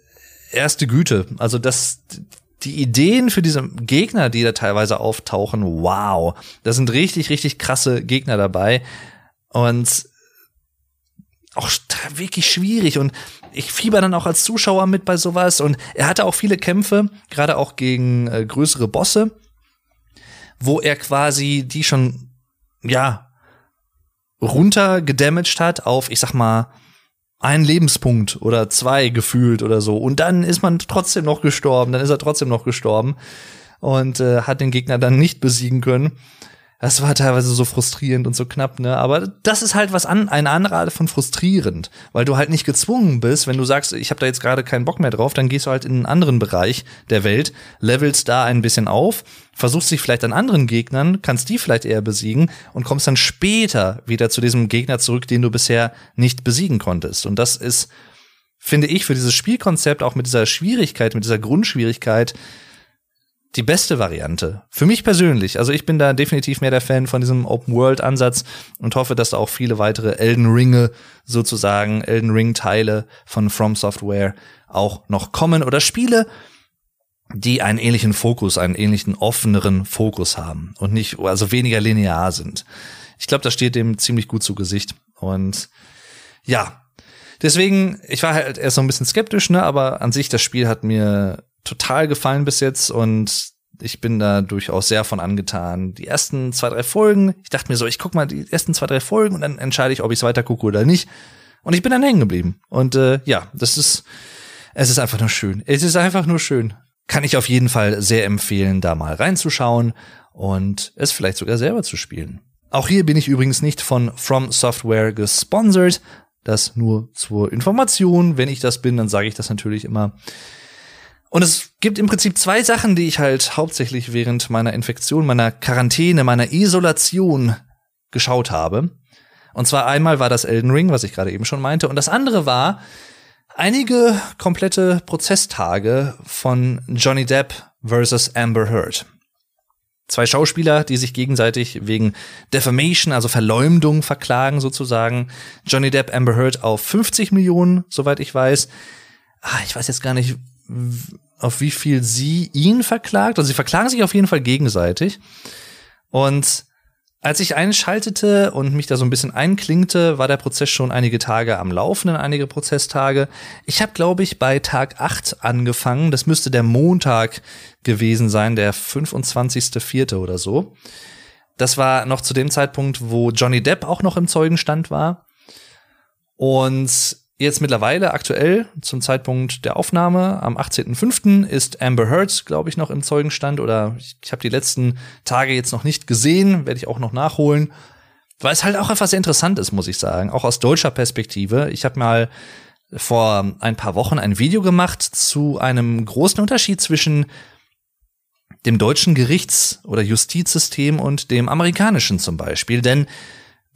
erste Güte. Also das, die Ideen für diese Gegner, die da teilweise auftauchen, wow. Da sind richtig, richtig krasse Gegner dabei. Und auch wirklich schwierig und ich fieber dann auch als Zuschauer mit bei sowas und er hatte auch viele Kämpfe, gerade auch gegen äh, größere Bosse, wo er quasi die schon ja runter gedamaged hat auf, ich sag mal, einen Lebenspunkt oder zwei gefühlt oder so. Und dann ist man trotzdem noch gestorben, dann ist er trotzdem noch gestorben und äh, hat den Gegner dann nicht besiegen können. Das war teilweise so frustrierend und so knapp, ne? Aber das ist halt was an, eine andere Art von frustrierend, weil du halt nicht gezwungen bist, wenn du sagst, ich habe da jetzt gerade keinen Bock mehr drauf, dann gehst du halt in einen anderen Bereich der Welt, levelst da ein bisschen auf, versuchst dich vielleicht an anderen Gegnern, kannst die vielleicht eher besiegen und kommst dann später wieder zu diesem Gegner zurück, den du bisher nicht besiegen konntest. Und das ist, finde ich, für dieses Spielkonzept auch mit dieser Schwierigkeit, mit dieser Grundschwierigkeit die beste Variante. Für mich persönlich. Also ich bin da definitiv mehr der Fan von diesem Open-World-Ansatz und hoffe, dass da auch viele weitere Elden Ringe sozusagen, Elden Ring-Teile von From Software auch noch kommen oder Spiele, die einen ähnlichen Fokus, einen ähnlichen offeneren Fokus haben und nicht, also weniger linear sind. Ich glaube, das steht dem ziemlich gut zu Gesicht. Und ja, Deswegen, ich war halt erst so ein bisschen skeptisch, ne, aber an sich das Spiel hat mir total gefallen bis jetzt und ich bin da durchaus sehr von angetan. Die ersten zwei, drei Folgen, ich dachte mir so, ich guck mal die ersten zwei, drei Folgen und dann entscheide ich, ob ich es weiter gucke oder nicht. Und ich bin dann hängen geblieben. Und äh, ja, das ist, es ist einfach nur schön. Es ist einfach nur schön. Kann ich auf jeden Fall sehr empfehlen, da mal reinzuschauen und es vielleicht sogar selber zu spielen. Auch hier bin ich übrigens nicht von From Software gesponsert. Das nur zur Information. Wenn ich das bin, dann sage ich das natürlich immer. Und es gibt im Prinzip zwei Sachen, die ich halt hauptsächlich während meiner Infektion, meiner Quarantäne, meiner Isolation geschaut habe. Und zwar einmal war das Elden Ring, was ich gerade eben schon meinte, und das andere war einige komplette Prozesstage von Johnny Depp versus Amber Heard. Zwei Schauspieler, die sich gegenseitig wegen Defamation, also Verleumdung verklagen sozusagen. Johnny Depp, Amber Heard auf 50 Millionen, soweit ich weiß. Ah, ich weiß jetzt gar nicht, auf wie viel sie ihn verklagt. Also sie verklagen sich auf jeden Fall gegenseitig. Und als ich einschaltete und mich da so ein bisschen einklingte, war der Prozess schon einige Tage am Laufen, einige Prozesstage. Ich habe, glaube ich, bei Tag 8 angefangen. Das müsste der Montag gewesen sein, der 25.04. oder so. Das war noch zu dem Zeitpunkt, wo Johnny Depp auch noch im Zeugenstand war. Und Jetzt mittlerweile aktuell zum Zeitpunkt der Aufnahme am 18.05. ist Amber Heard, glaube ich, noch im Zeugenstand oder ich, ich habe die letzten Tage jetzt noch nicht gesehen, werde ich auch noch nachholen, weil es halt auch etwas sehr interessant ist, muss ich sagen, auch aus deutscher Perspektive. Ich habe mal vor ein paar Wochen ein Video gemacht zu einem großen Unterschied zwischen dem deutschen Gerichts- oder Justizsystem und dem amerikanischen zum Beispiel, denn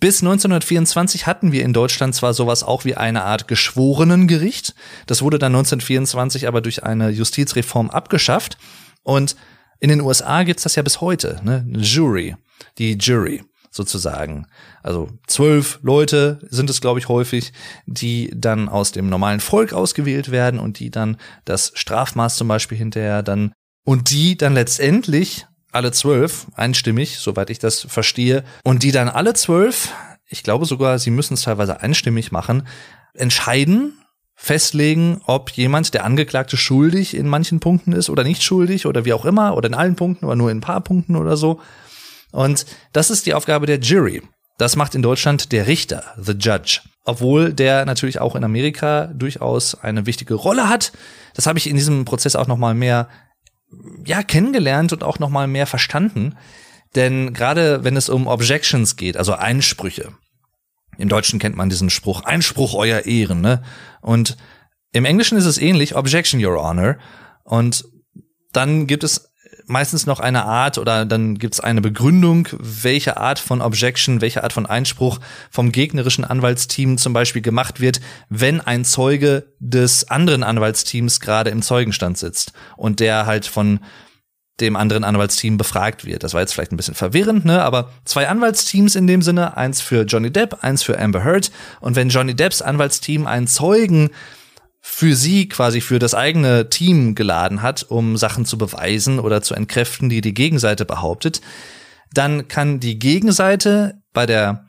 bis 1924 hatten wir in Deutschland zwar sowas auch wie eine Art Geschworenengericht. Das wurde dann 1924 aber durch eine Justizreform abgeschafft. Und in den USA gibt's das ja bis heute, ne? Jury, die Jury sozusagen. Also zwölf Leute sind es, glaube ich, häufig, die dann aus dem normalen Volk ausgewählt werden und die dann das Strafmaß zum Beispiel hinterher dann und die dann letztendlich alle zwölf, einstimmig, soweit ich das verstehe, und die dann alle zwölf, ich glaube sogar, sie müssen es teilweise einstimmig machen, entscheiden, festlegen, ob jemand, der Angeklagte, schuldig in manchen Punkten ist oder nicht schuldig oder wie auch immer oder in allen Punkten oder nur in ein paar Punkten oder so. Und das ist die Aufgabe der Jury. Das macht in Deutschland der Richter, the Judge. Obwohl der natürlich auch in Amerika durchaus eine wichtige Rolle hat. Das habe ich in diesem Prozess auch noch mal mehr ja, kennengelernt und auch noch mal mehr verstanden. Denn gerade wenn es um Objections geht, also Einsprüche, im Deutschen kennt man diesen Spruch, Einspruch euer Ehren, ne? Und im Englischen ist es ähnlich, Objection, Your Honor. Und dann gibt es meistens noch eine Art oder dann gibt es eine Begründung, welche Art von Objection, welche Art von Einspruch vom gegnerischen Anwaltsteam zum Beispiel gemacht wird, wenn ein Zeuge des anderen Anwaltsteams gerade im Zeugenstand sitzt und der halt von dem anderen Anwaltsteam befragt wird. Das war jetzt vielleicht ein bisschen verwirrend, ne? Aber zwei Anwaltsteams in dem Sinne, eins für Johnny Depp, eins für Amber Heard. Und wenn Johnny Depps Anwaltsteam einen Zeugen für sie quasi für das eigene Team geladen hat, um Sachen zu beweisen oder zu entkräften, die die Gegenseite behauptet, dann kann die Gegenseite bei der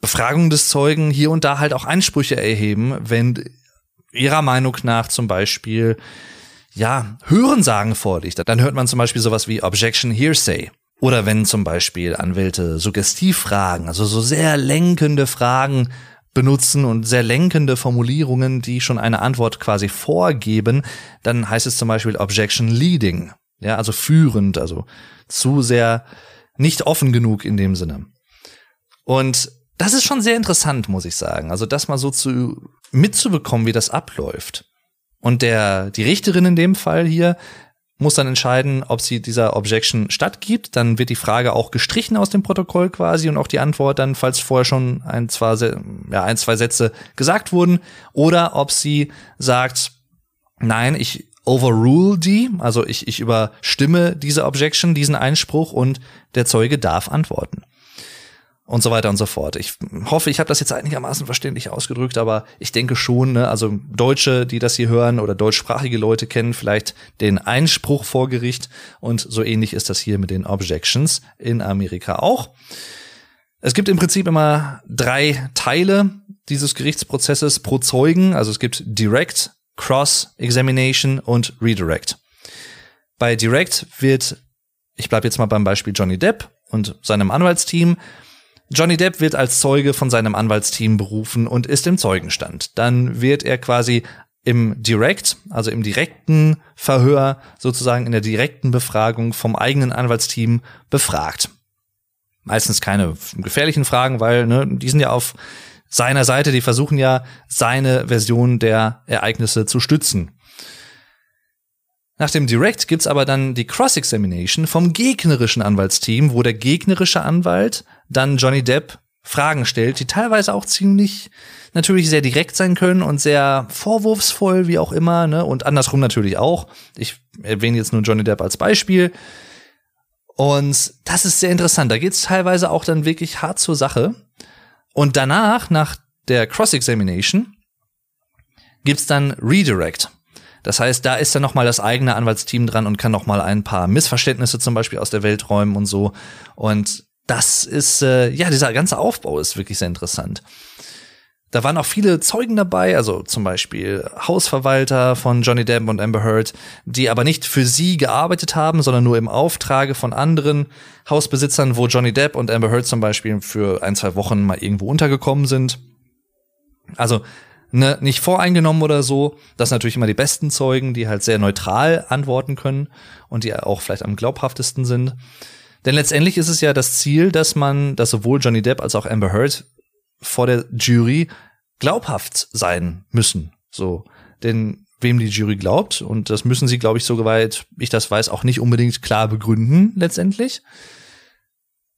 Befragung des Zeugen hier und da halt auch Einsprüche erheben, wenn ihrer Meinung nach zum Beispiel ja Hörensagen vorliegt. Dann hört man zum Beispiel sowas wie Objection Hearsay. Oder wenn zum Beispiel Anwälte Suggestivfragen, also so sehr lenkende Fragen benutzen und sehr lenkende Formulierungen, die schon eine Antwort quasi vorgeben, dann heißt es zum Beispiel Objection Leading. Ja, also führend, also zu sehr nicht offen genug in dem Sinne. Und das ist schon sehr interessant, muss ich sagen. Also das mal so zu mitzubekommen, wie das abläuft. Und der die Richterin in dem Fall hier muss dann entscheiden, ob sie dieser Objection stattgibt. Dann wird die Frage auch gestrichen aus dem Protokoll quasi und auch die Antwort dann, falls vorher schon ein, zwei, ja, ein, zwei Sätze gesagt wurden. Oder ob sie sagt, nein, ich overrule die, also ich, ich überstimme diese Objection, diesen Einspruch und der Zeuge darf antworten und so weiter und so fort. Ich hoffe, ich habe das jetzt einigermaßen verständlich ausgedrückt, aber ich denke schon, ne, also Deutsche, die das hier hören oder deutschsprachige Leute kennen vielleicht den Einspruch vor Gericht und so ähnlich ist das hier mit den Objections in Amerika auch. Es gibt im Prinzip immer drei Teile dieses Gerichtsprozesses pro Zeugen. Also es gibt Direct, Cross-Examination und Redirect. Bei Direct wird, ich bleibe jetzt mal beim Beispiel Johnny Depp und seinem Anwaltsteam, Johnny Depp wird als Zeuge von seinem Anwaltsteam berufen und ist im Zeugenstand. Dann wird er quasi im Direct, also im direkten Verhör, sozusagen in der direkten Befragung vom eigenen Anwaltsteam befragt. Meistens keine gefährlichen Fragen, weil ne, die sind ja auf seiner Seite, die versuchen ja seine Version der Ereignisse zu stützen. Nach dem Direct gibt's aber dann die Cross-Examination vom gegnerischen Anwaltsteam, wo der gegnerische Anwalt dann Johnny Depp Fragen stellt, die teilweise auch ziemlich natürlich sehr direkt sein können und sehr vorwurfsvoll, wie auch immer, ne? Und andersrum natürlich auch. Ich erwähne jetzt nur Johnny Depp als Beispiel. Und das ist sehr interessant. Da geht's teilweise auch dann wirklich hart zur Sache. Und danach, nach der Cross-Examination, gibt's dann Redirect. Das heißt, da ist dann noch mal das eigene Anwaltsteam dran und kann noch mal ein paar Missverständnisse zum Beispiel aus der Welt räumen und so. Und das ist, äh, ja, dieser ganze Aufbau ist wirklich sehr interessant. Da waren auch viele Zeugen dabei, also zum Beispiel Hausverwalter von Johnny Depp und Amber Heard, die aber nicht für sie gearbeitet haben, sondern nur im Auftrage von anderen Hausbesitzern, wo Johnny Depp und Amber Heard zum Beispiel für ein, zwei Wochen mal irgendwo untergekommen sind. Also ne, nicht voreingenommen oder so. Das sind natürlich immer die besten Zeugen, die halt sehr neutral antworten können und die auch vielleicht am glaubhaftesten sind. Denn letztendlich ist es ja das Ziel, dass man, dass sowohl Johnny Depp als auch Amber Heard vor der Jury glaubhaft sein müssen. So, denn wem die Jury glaubt, und das müssen sie, glaube ich, so weit ich das weiß, auch nicht unbedingt klar begründen, letztendlich.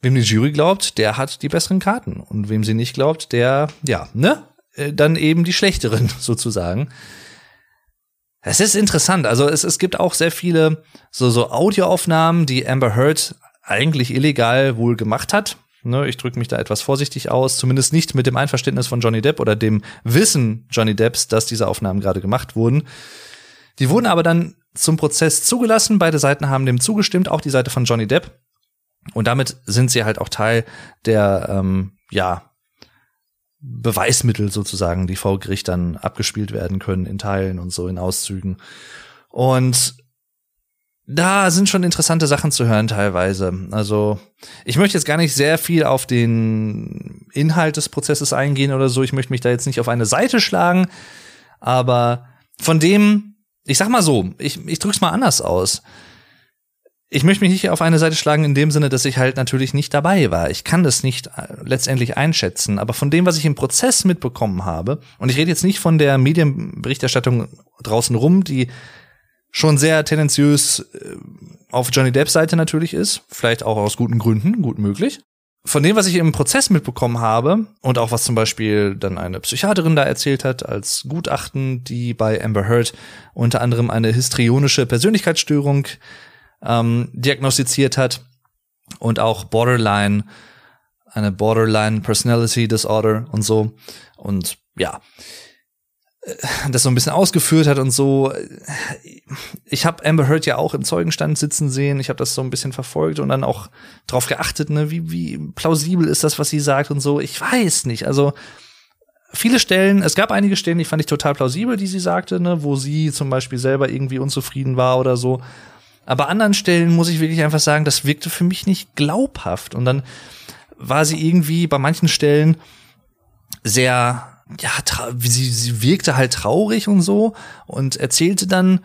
Wem die Jury glaubt, der hat die besseren Karten. Und wem sie nicht glaubt, der, ja, ne? Äh, dann eben die schlechteren *laughs* sozusagen. Es ist interessant. Also es, es gibt auch sehr viele so, so Audioaufnahmen, die Amber Heard eigentlich illegal wohl gemacht hat. Ne, ich drücke mich da etwas vorsichtig aus, zumindest nicht mit dem Einverständnis von Johnny Depp oder dem Wissen Johnny Depps, dass diese Aufnahmen gerade gemacht wurden. Die wurden aber dann zum Prozess zugelassen. Beide Seiten haben dem zugestimmt, auch die Seite von Johnny Depp. Und damit sind sie halt auch Teil der, ähm, ja, Beweismittel sozusagen, die vor Gericht dann abgespielt werden können in Teilen und so in Auszügen. Und da sind schon interessante Sachen zu hören teilweise. Also ich möchte jetzt gar nicht sehr viel auf den Inhalt des Prozesses eingehen oder so. Ich möchte mich da jetzt nicht auf eine Seite schlagen, aber von dem, ich sag mal so, ich, ich drück's mal anders aus ich möchte mich nicht auf eine Seite schlagen in dem Sinne, dass ich halt natürlich nicht dabei war. Ich kann das nicht äh, letztendlich einschätzen. Aber von dem, was ich im Prozess mitbekommen habe, und ich rede jetzt nicht von der Medienberichterstattung draußen rum, die schon sehr tendenziös äh, auf Johnny Depps Seite natürlich ist, vielleicht auch aus guten Gründen, gut möglich. Von dem, was ich im Prozess mitbekommen habe und auch was zum Beispiel dann eine Psychiaterin da erzählt hat als Gutachten, die bei Amber Heard unter anderem eine histrionische Persönlichkeitsstörung ähm, diagnostiziert hat und auch Borderline, eine Borderline Personality Disorder und so. Und ja, äh, das so ein bisschen ausgeführt hat und so. Ich habe Amber Heard ja auch im Zeugenstand sitzen sehen. Ich habe das so ein bisschen verfolgt und dann auch drauf geachtet, ne, wie, wie plausibel ist das, was sie sagt und so. Ich weiß nicht. Also viele Stellen, es gab einige Stellen, die fand ich total plausibel, die sie sagte, ne, wo sie zum Beispiel selber irgendwie unzufrieden war oder so. Aber anderen Stellen muss ich wirklich einfach sagen, das wirkte für mich nicht glaubhaft. Und dann war sie irgendwie bei manchen Stellen sehr, ja, sie, sie wirkte halt traurig und so und erzählte dann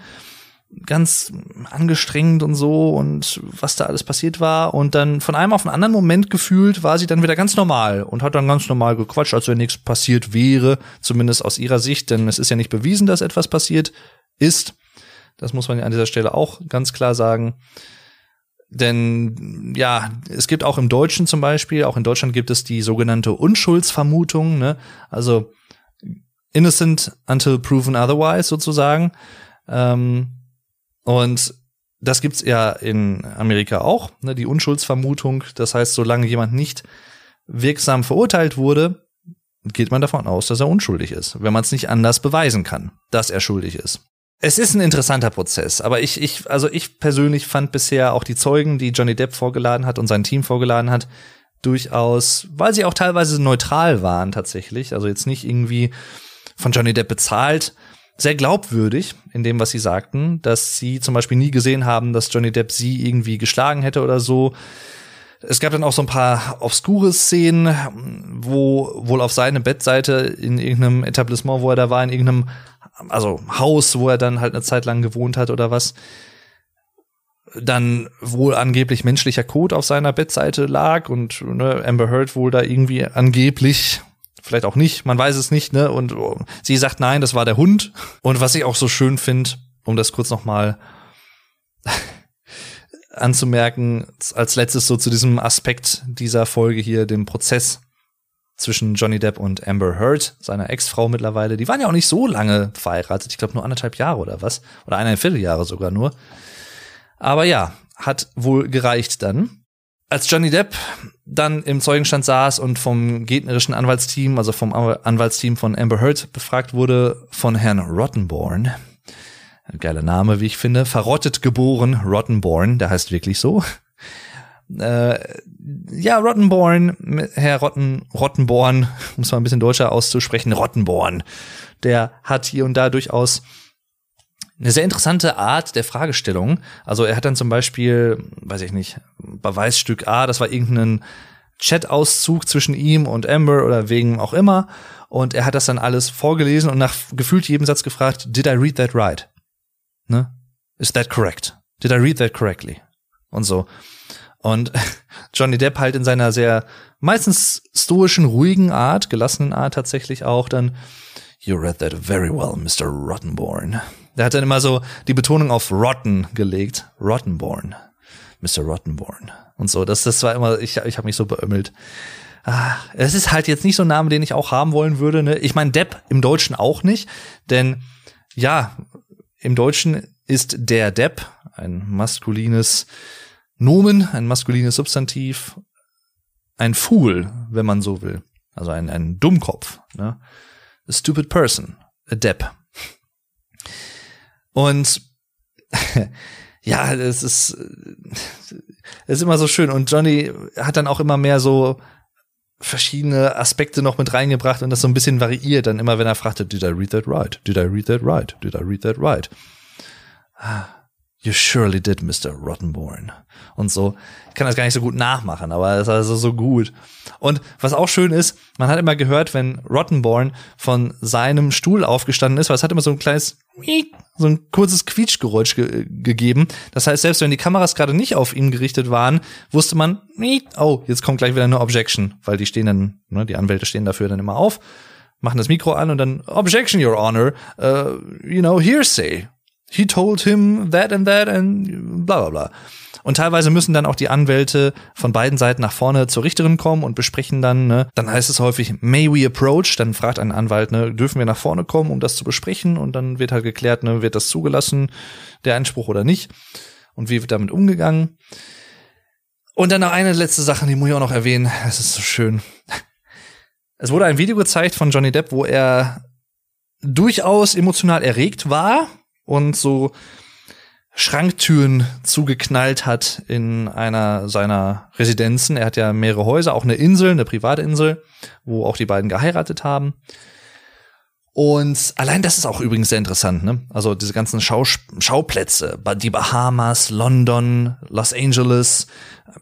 ganz angestrengt und so und was da alles passiert war und dann von einem auf einen anderen Moment gefühlt war sie dann wieder ganz normal und hat dann ganz normal gequatscht, als wenn nichts passiert wäre, zumindest aus ihrer Sicht, denn es ist ja nicht bewiesen, dass etwas passiert ist. Das muss man an dieser Stelle auch ganz klar sagen. Denn ja, es gibt auch im Deutschen zum Beispiel, auch in Deutschland gibt es die sogenannte Unschuldsvermutung, ne? also innocent until proven otherwise sozusagen. Ähm, und das gibt's ja in Amerika auch, ne? die Unschuldsvermutung. Das heißt, solange jemand nicht wirksam verurteilt wurde, geht man davon aus, dass er unschuldig ist, wenn man es nicht anders beweisen kann, dass er schuldig ist. Es ist ein interessanter Prozess, aber ich, ich, also ich persönlich fand bisher auch die Zeugen, die Johnny Depp vorgeladen hat und sein Team vorgeladen hat, durchaus, weil sie auch teilweise neutral waren tatsächlich, also jetzt nicht irgendwie von Johnny Depp bezahlt, sehr glaubwürdig in dem, was sie sagten, dass sie zum Beispiel nie gesehen haben, dass Johnny Depp sie irgendwie geschlagen hätte oder so. Es gab dann auch so ein paar obskure Szenen, wo wohl auf seine Bettseite in irgendeinem Etablissement, wo er da war, in irgendeinem, also Haus, wo er dann halt eine Zeit lang gewohnt hat oder was, dann wohl angeblich menschlicher Code auf seiner Bettseite lag und ne, Amber Heard wohl da irgendwie angeblich vielleicht auch nicht, man weiß es nicht, ne? Und oh, sie sagt nein, das war der Hund. Und was ich auch so schön finde, um das kurz noch mal *laughs* anzumerken, als letztes so zu diesem Aspekt dieser Folge hier, dem Prozess zwischen Johnny Depp und Amber Heard, seiner Ex-Frau mittlerweile. Die waren ja auch nicht so lange verheiratet, ich glaube nur anderthalb Jahre oder was, oder eineinhalb Vierteljahre sogar nur. Aber ja, hat wohl gereicht dann. Als Johnny Depp dann im Zeugenstand saß und vom gegnerischen Anwaltsteam, also vom Anwaltsteam von Amber Heard befragt wurde von Herrn Rottenborn, geiler Name, wie ich finde, verrottet geboren, Rottenborn, der heißt wirklich so. Äh, ja, Rottenborn, Herr Rotten, Rottenborn, *laughs* um es mal ein bisschen deutscher auszusprechen, Rottenborn, der hat hier und da durchaus eine sehr interessante Art der Fragestellung. Also er hat dann zum Beispiel, weiß ich nicht, Beweisstück A, das war irgendein Chat-Auszug zwischen ihm und Amber oder wegen auch immer. Und er hat das dann alles vorgelesen und nach gefühlt jedem Satz gefragt, did I read that right? Ne? Is that correct? Did I read that correctly? Und so. Und *laughs* Johnny Depp halt in seiner sehr meistens stoischen, ruhigen Art, gelassenen Art tatsächlich auch dann, You read that very well, Mr. Rottenborn. Der hat dann immer so die Betonung auf Rotten gelegt. Rottenborn. Mr. Rottenborn. Und so. Das, das war immer, ich, ich habe mich so beömmelt. Ah, es ist halt jetzt nicht so ein Name, den ich auch haben wollen würde. Ne? Ich meine, Depp im Deutschen auch nicht. Denn ja, im Deutschen ist der Depp ein maskulines Nomen, ein maskulines Substantiv, ein Fool, wenn man so will. Also ein, ein Dummkopf. Ne? A stupid person. A Depp. Und *laughs* ja, es ist, es ist immer so schön. Und Johnny hat dann auch immer mehr so verschiedene Aspekte noch mit reingebracht und das so ein bisschen variiert. Dann immer, wenn er fragte, did I read that right? Did I read that right? Did I read that right? Ah, You surely did, Mr. Rottenborn. Und so. Ich kann das gar nicht so gut nachmachen, aber es ist also so gut. Und was auch schön ist, man hat immer gehört, wenn Rottenborn von seinem Stuhl aufgestanden ist, weil es hat immer so ein kleines, so ein kurzes Quietschgeräusch ge gegeben. Das heißt, selbst wenn die Kameras gerade nicht auf ihn gerichtet waren, wusste man, oh, jetzt kommt gleich wieder eine Objection, weil die stehen dann, ne, die Anwälte stehen dafür dann immer auf, machen das Mikro an und dann Objection, Your Honor, uh, you know, hearsay he told him that and that and bla bla bla. Und teilweise müssen dann auch die Anwälte von beiden Seiten nach vorne zur Richterin kommen und besprechen dann, ne, dann heißt es häufig, may we approach? Dann fragt ein Anwalt, ne, dürfen wir nach vorne kommen, um das zu besprechen? Und dann wird halt geklärt, ne, wird das zugelassen, der Einspruch oder nicht? Und wie wird damit umgegangen? Und dann noch eine letzte Sache, die muss ich auch noch erwähnen. Es ist so schön. Es wurde ein Video gezeigt von Johnny Depp, wo er durchaus emotional erregt war und so Schranktüren zugeknallt hat in einer seiner Residenzen. Er hat ja mehrere Häuser, auch eine Insel, eine Privatinsel, wo auch die beiden geheiratet haben. Und allein das ist auch übrigens sehr interessant, ne? Also diese ganzen Schau Schauplätze, die Bahamas, London, Los Angeles,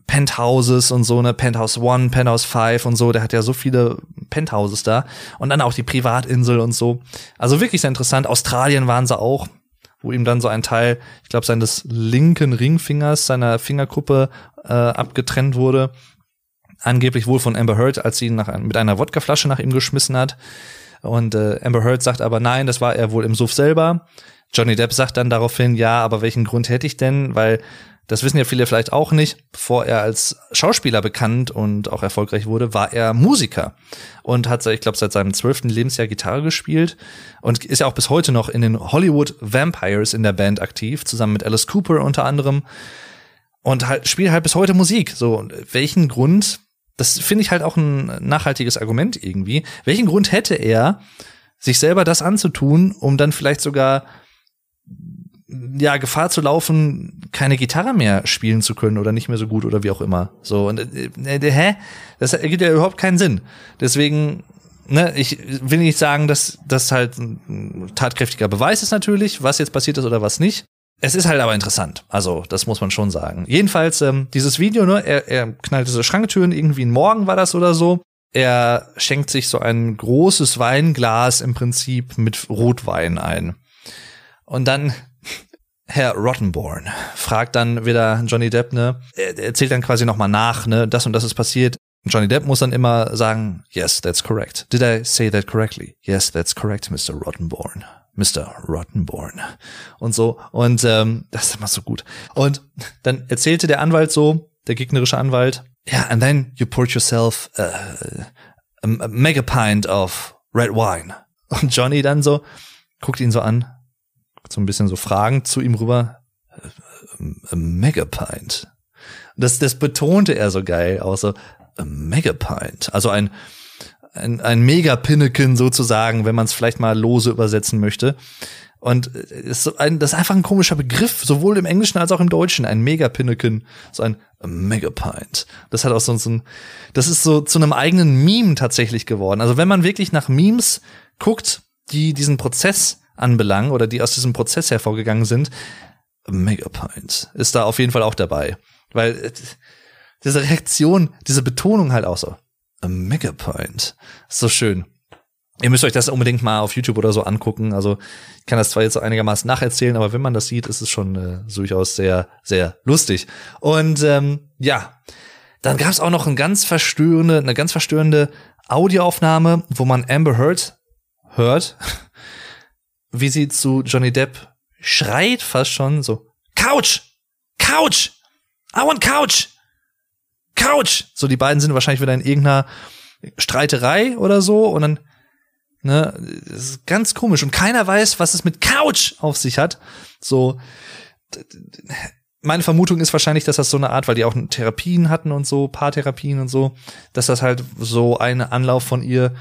Penthouses und so, ne? Penthouse One, Penthouse Five und so. Der hat ja so viele Penthouses da. Und dann auch die Privatinsel und so. Also wirklich sehr interessant. Australien waren sie auch wo ihm dann so ein Teil, ich glaube, seines linken Ringfingers, seiner Fingerkuppe äh, abgetrennt wurde. Angeblich wohl von Amber Heard, als sie ihn nach, mit einer Wodkaflasche nach ihm geschmissen hat. Und äh, Amber Heard sagt aber nein, das war er wohl im Suff selber. Johnny Depp sagt dann daraufhin, ja, aber welchen Grund hätte ich denn? Weil das wissen ja viele vielleicht auch nicht. Bevor er als Schauspieler bekannt und auch erfolgreich wurde, war er Musiker und hat, ich glaube, seit seinem zwölften Lebensjahr Gitarre gespielt und ist ja auch bis heute noch in den Hollywood Vampires in der Band aktiv, zusammen mit Alice Cooper unter anderem und halt spielt halt bis heute Musik. So, welchen Grund? Das finde ich halt auch ein nachhaltiges Argument irgendwie. Welchen Grund hätte er, sich selber das anzutun, um dann vielleicht sogar ja Gefahr zu laufen, keine Gitarre mehr spielen zu können oder nicht mehr so gut oder wie auch immer. So und äh, äh, hä? Das ergibt ja überhaupt keinen Sinn. Deswegen ne, ich will nicht sagen, dass das halt ein tatkräftiger Beweis ist natürlich, was jetzt passiert ist oder was nicht. Es ist halt aber interessant. Also, das muss man schon sagen. Jedenfalls, ähm, dieses Video, ne, er, er knallt diese Schranktüren, irgendwie ein Morgen war das oder so. Er schenkt sich so ein großes Weinglas im Prinzip mit Rotwein ein. Und dann Herr Rottenborn fragt dann wieder Johnny Depp, ne, er erzählt dann quasi nochmal nach, ne, das und das ist passiert. Johnny Depp muss dann immer sagen, yes, that's correct. Did I say that correctly? Yes, that's correct, Mr. Rottenborn. Mr. Rottenborn. Und so. Und ähm, das ist immer so gut. Und dann erzählte der Anwalt so, der gegnerische Anwalt, ja, yeah, and then you poured yourself uh, a, a mega pint of red wine. Und Johnny dann so, guckt ihn so an, so ein bisschen so fragend zu ihm rüber, a mega pint. Das, das betonte er so geil, auch so, Megapint. Also ein, ein, ein Megapinneken sozusagen, wenn man es vielleicht mal lose übersetzen möchte. Und ist ein, das ist einfach ein komischer Begriff, sowohl im Englischen als auch im Deutschen. Ein Megapinneken, so ein Megapint. Das hat auch so ein, das ist so zu einem eigenen Meme tatsächlich geworden. Also wenn man wirklich nach Memes guckt, die diesen Prozess anbelangen oder die aus diesem Prozess hervorgegangen sind, Megapint ist da auf jeden Fall auch dabei. Weil diese Reaktion, diese Betonung halt auch so. A Megapoint. So schön. Ihr müsst euch das unbedingt mal auf YouTube oder so angucken. Also ich kann das zwar jetzt einigermaßen nacherzählen, aber wenn man das sieht, ist es schon äh, durchaus sehr, sehr lustig. Und ähm, ja, dann gab es auch noch ein ganz verstörende, eine ganz verstörende Audioaufnahme, wo man Amber Heard hört, *laughs* wie sie zu Johnny Depp schreit fast schon so, Couch! Couch! I want Couch! Couch! So, die beiden sind wahrscheinlich wieder in irgendeiner Streiterei oder so und dann, ne, ist ganz komisch und keiner weiß, was es mit Couch auf sich hat. So, meine Vermutung ist wahrscheinlich, dass das so eine Art, weil die auch Therapien hatten und so, Paartherapien und so, dass das halt so ein Anlauf von ihr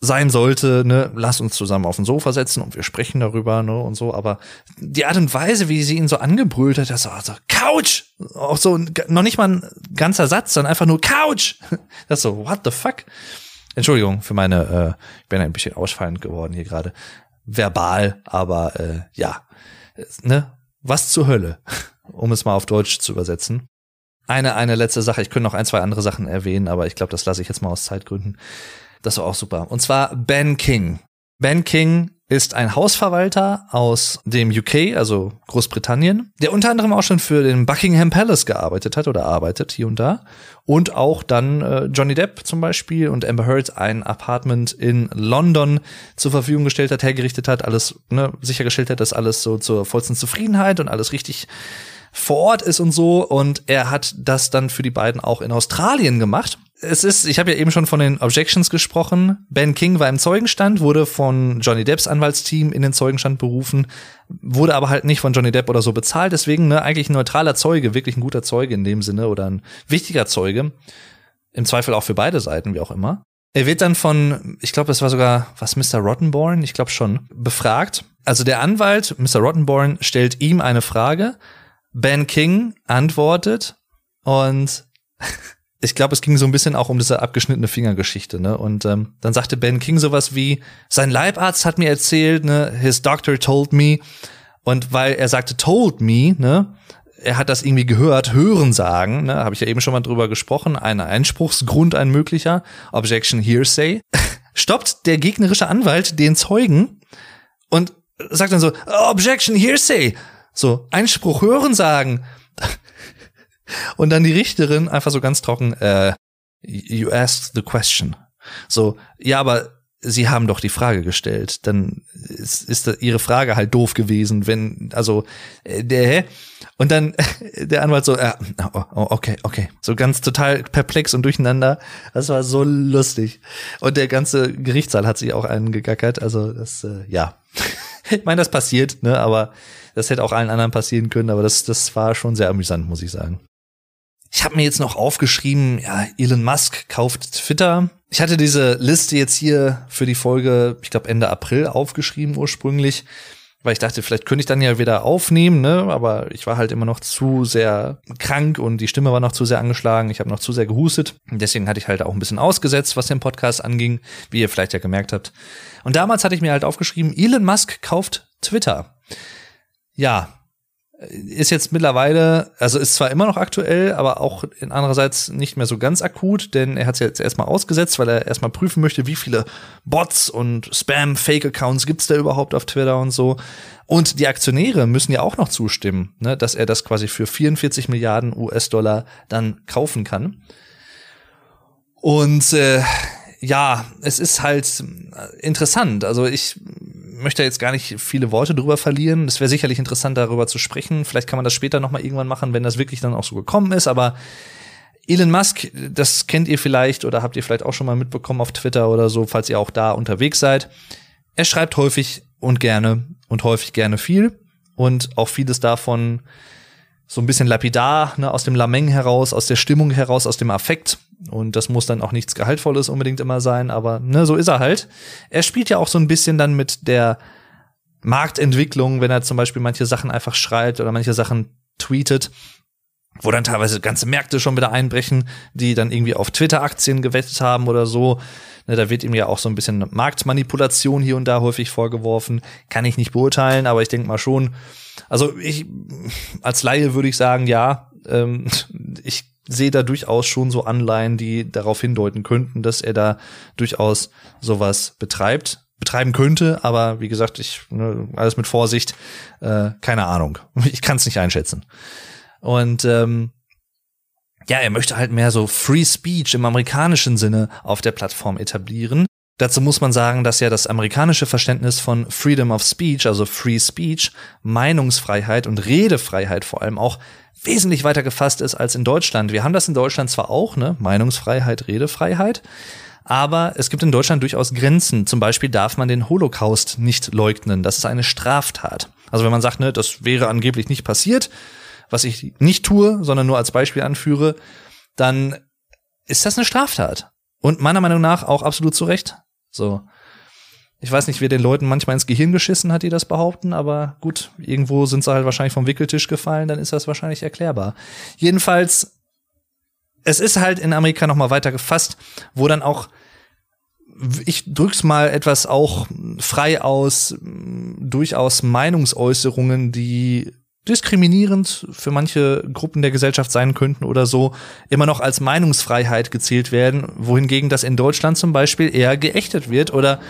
sein sollte, ne, lass uns zusammen auf den Sofa setzen und wir sprechen darüber, ne, und so, aber die Art und Weise, wie sie ihn so angebrüllt hat, das war so, Couch! Auch so, noch nicht mal ein ganzer Satz, sondern einfach nur Couch! *laughs* Das so, what the fuck? Entschuldigung für meine, äh, ich bin ein bisschen ausfallend geworden hier gerade. Verbal, aber äh, ja, ne, was zur Hölle, *laughs* um es mal auf Deutsch zu übersetzen. Eine, eine letzte Sache, ich könnte noch ein, zwei andere Sachen erwähnen, aber ich glaube, das lasse ich jetzt mal aus Zeitgründen. Das war auch super. Und zwar Ben King. Ben King ist ein Hausverwalter aus dem UK, also Großbritannien, der unter anderem auch schon für den Buckingham Palace gearbeitet hat oder arbeitet hier und da. Und auch dann äh, Johnny Depp zum Beispiel und Amber Heard ein Apartment in London zur Verfügung gestellt hat, hergerichtet hat, alles ne, sichergestellt hat, dass alles so zur vollsten Zufriedenheit und alles richtig vor Ort ist und so. Und er hat das dann für die beiden auch in Australien gemacht es ist, ich habe ja eben schon von den Objections gesprochen. Ben King war im Zeugenstand, wurde von Johnny Depps Anwaltsteam in den Zeugenstand berufen, wurde aber halt nicht von Johnny Depp oder so bezahlt. Deswegen ne, eigentlich ein neutraler Zeuge, wirklich ein guter Zeuge in dem Sinne oder ein wichtiger Zeuge. Im Zweifel auch für beide Seiten, wie auch immer. Er wird dann von, ich glaube, es war sogar, was, Mr. Rottenborn? Ich glaube schon, befragt. Also der Anwalt, Mr. Rottenborn, stellt ihm eine Frage. Ben King antwortet und *laughs* ich glaube, es ging so ein bisschen auch um diese abgeschnittene Fingergeschichte, ne? Und ähm, dann sagte Ben King sowas wie: Sein Leibarzt hat mir erzählt, ne? His doctor told me. Und weil er sagte told me, ne? Er hat das irgendwie gehört, hören sagen, ne? Habe ich ja eben schon mal drüber gesprochen. Ein Einspruchsgrund, ein möglicher Objection Hearsay. *laughs* Stoppt der gegnerische Anwalt den Zeugen und sagt dann so: Objection Hearsay. So Einspruch hören sagen. Und dann die Richterin einfach so ganz trocken, äh, you asked the question. So, ja, aber Sie haben doch die Frage gestellt. Dann ist, ist Ihre Frage halt doof gewesen, wenn, also, äh, der, und dann *laughs* der Anwalt so, äh, oh, oh, okay, okay. So ganz total perplex und durcheinander. Das war so lustig. Und der ganze Gerichtssaal hat sich auch angegackert. Also, das, äh, ja. *laughs* ich meine, das passiert, ne, aber das hätte auch allen anderen passieren können, aber das, das war schon sehr amüsant, muss ich sagen. Ich habe mir jetzt noch aufgeschrieben, ja, Elon Musk kauft Twitter. Ich hatte diese Liste jetzt hier für die Folge, ich glaube Ende April aufgeschrieben ursprünglich. weil ich dachte, vielleicht könnte ich dann ja wieder aufnehmen, ne? Aber ich war halt immer noch zu sehr krank und die Stimme war noch zu sehr angeschlagen. Ich habe noch zu sehr gehustet. Deswegen hatte ich halt auch ein bisschen ausgesetzt, was den Podcast anging, wie ihr vielleicht ja gemerkt habt. Und damals hatte ich mir halt aufgeschrieben, Elon Musk kauft Twitter. Ja, ist jetzt mittlerweile, also ist zwar immer noch aktuell, aber auch in andererseits nicht mehr so ganz akut, denn er hat es jetzt erstmal ausgesetzt, weil er erstmal prüfen möchte, wie viele Bots und Spam-Fake-Accounts gibt's da überhaupt auf Twitter und so. Und die Aktionäre müssen ja auch noch zustimmen, ne, dass er das quasi für 44 Milliarden US-Dollar dann kaufen kann. Und äh, ja, es ist halt interessant. Also ich möchte jetzt gar nicht viele Worte drüber verlieren. Es wäre sicherlich interessant, darüber zu sprechen. Vielleicht kann man das später noch mal irgendwann machen, wenn das wirklich dann auch so gekommen ist. Aber Elon Musk, das kennt ihr vielleicht oder habt ihr vielleicht auch schon mal mitbekommen auf Twitter oder so, falls ihr auch da unterwegs seid. Er schreibt häufig und gerne und häufig gerne viel und auch vieles davon so ein bisschen lapidar, ne, aus dem Lameng heraus, aus der Stimmung heraus, aus dem Affekt. Und das muss dann auch nichts Gehaltvolles unbedingt immer sein, aber ne, so ist er halt. Er spielt ja auch so ein bisschen dann mit der Marktentwicklung, wenn er zum Beispiel manche Sachen einfach schreibt oder manche Sachen tweetet, wo dann teilweise ganze Märkte schon wieder einbrechen, die dann irgendwie auf Twitter-Aktien gewettet haben oder so. Ne, da wird ihm ja auch so ein bisschen Marktmanipulation hier und da häufig vorgeworfen. Kann ich nicht beurteilen, aber ich denke mal schon. Also ich als Laie würde ich sagen, ja, ähm, ich sehe da durchaus schon so Anleihen, die darauf hindeuten könnten, dass er da durchaus sowas betreibt, betreiben könnte. Aber wie gesagt, ich ne, alles mit Vorsicht, äh, keine Ahnung. *laughs* Ich kann es nicht einschätzen. Und ähm, ja, er möchte halt mehr so Free Speech im amerikanischen Sinne auf der Plattform etablieren. Dazu muss man sagen, dass ja das amerikanische Verständnis von Freedom of Speech, also Free Speech, Meinungsfreiheit und Redefreiheit vor allem auch wesentlich weiter gefasst ist als in Deutschland. Wir haben das in Deutschland zwar auch, ne, Meinungsfreiheit, Redefreiheit, aber es gibt in Deutschland durchaus Grenzen. Zum Beispiel darf man den Holocaust nicht leugnen. Das ist eine Straftat. Also wenn man sagt, ne, das wäre angeblich nicht passiert, was ich nicht tue, sondern nur als Beispiel anführe, dann ist das eine Straftat. Und meiner Meinung nach auch absolut zu Recht. So. Ich weiß nicht, wer den Leuten manchmal ins Gehirn geschissen hat, die das behaupten, aber gut, irgendwo sind sie halt wahrscheinlich vom Wickeltisch gefallen, dann ist das wahrscheinlich erklärbar. Jedenfalls, es ist halt in Amerika noch mal weiter gefasst, wo dann auch ich drück's mal etwas auch frei aus, durchaus Meinungsäußerungen, die diskriminierend für manche Gruppen der Gesellschaft sein könnten oder so, immer noch als Meinungsfreiheit gezählt werden, wohingegen das in Deutschland zum Beispiel eher geächtet wird oder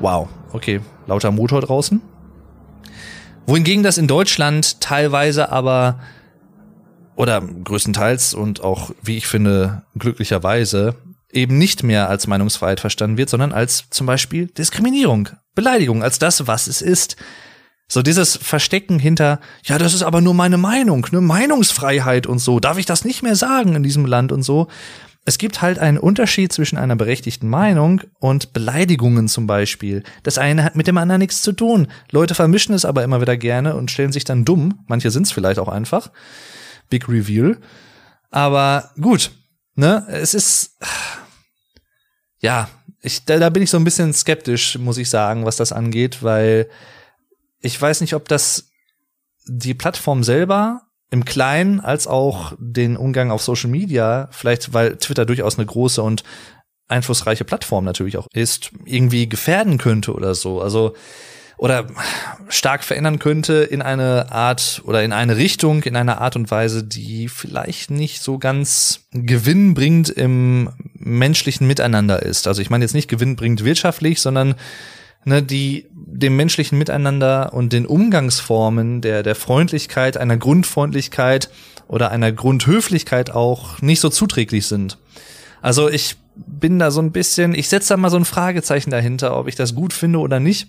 Wow, okay, lauter Motor draußen. Wohingegen das in Deutschland teilweise aber oder größtenteils und auch, wie ich finde, glücklicherweise eben nicht mehr als Meinungsfreiheit verstanden wird, sondern als zum Beispiel Diskriminierung, Beleidigung, als das, was es ist. So dieses Verstecken hinter, ja, das ist aber nur meine Meinung, ne, Meinungsfreiheit und so, darf ich das nicht mehr sagen in diesem Land und so es gibt halt einen Unterschied zwischen einer berechtigten Meinung und Beleidigungen zum Beispiel. Das eine hat mit dem anderen nichts zu tun. Leute vermischen es aber immer wieder gerne und stellen sich dann dumm. Manche sind es vielleicht auch einfach. Big Reveal. Aber gut, ne, es ist, ja, ich, da, da bin ich so ein bisschen skeptisch, muss ich sagen, was das angeht, weil ich weiß nicht, ob das die Plattform selber im Kleinen als auch den Umgang auf Social Media, vielleicht weil Twitter durchaus eine große und einflussreiche Plattform natürlich auch ist, irgendwie gefährden könnte oder so. Also oder stark verändern könnte in eine Art oder in eine Richtung, in einer Art und Weise, die vielleicht nicht so ganz gewinnbringend im menschlichen Miteinander ist. Also ich meine jetzt nicht gewinnbringend wirtschaftlich, sondern ne, die dem menschlichen Miteinander und den Umgangsformen der, der Freundlichkeit, einer Grundfreundlichkeit oder einer Grundhöflichkeit auch nicht so zuträglich sind. Also ich bin da so ein bisschen, ich setze da mal so ein Fragezeichen dahinter, ob ich das gut finde oder nicht.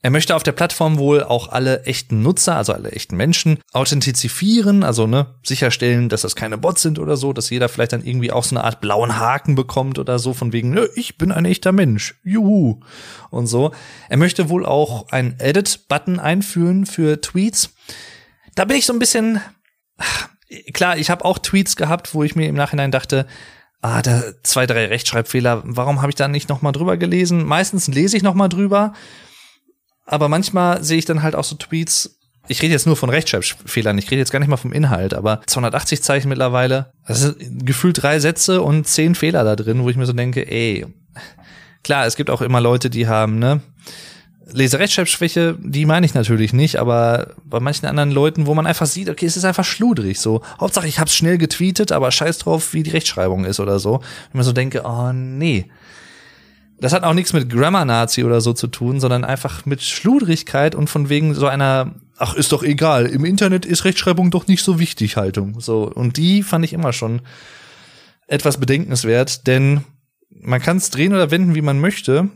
Er möchte auf der Plattform wohl auch alle echten Nutzer, also alle echten Menschen, authentizifieren, also ne, sicherstellen, dass das keine Bots sind oder so, dass jeder vielleicht dann irgendwie auch so eine Art blauen Haken bekommt oder so, von wegen, ne, ich bin ein echter Mensch, juhu, und so. Er möchte wohl auch einen Edit-Button einführen für Tweets. Da bin ich so ein bisschen, klar, ich habe auch Tweets gehabt, wo ich mir im Nachhinein dachte, ah, da zwei, drei Rechtschreibfehler, warum habe ich da nicht noch mal drüber gelesen? Meistens lese ich noch mal drüber Aber manchmal sehe ich dann halt auch so Tweets, ich rede jetzt nur von Rechtschreibfehlern, ich rede jetzt gar nicht mal vom Inhalt, aber 280 Zeichen mittlerweile, das sind gefühlt drei Sätze und zehn Fehler da drin, wo ich mir so denke, ey, klar, es gibt auch immer Leute, die haben, ne, Leserechtschreibschwäche, die meine ich natürlich nicht, aber bei manchen anderen Leuten, wo man einfach sieht, okay, es ist einfach schludrig so. Hauptsache, ich hab's schnell getweetet, aber scheiß drauf, wie die Rechtschreibung ist oder so. Wenn man so denke, oh nee. Das hat auch nichts mit Grammar-Nazi oder so zu tun, sondern einfach mit Schludrigkeit und von wegen so einer, ach, ist doch egal, im Internet ist Rechtschreibung doch nicht so wichtig, Haltung. So. Und die fand ich immer schon etwas bedenkenswert, denn man kann es drehen oder wenden, wie man möchte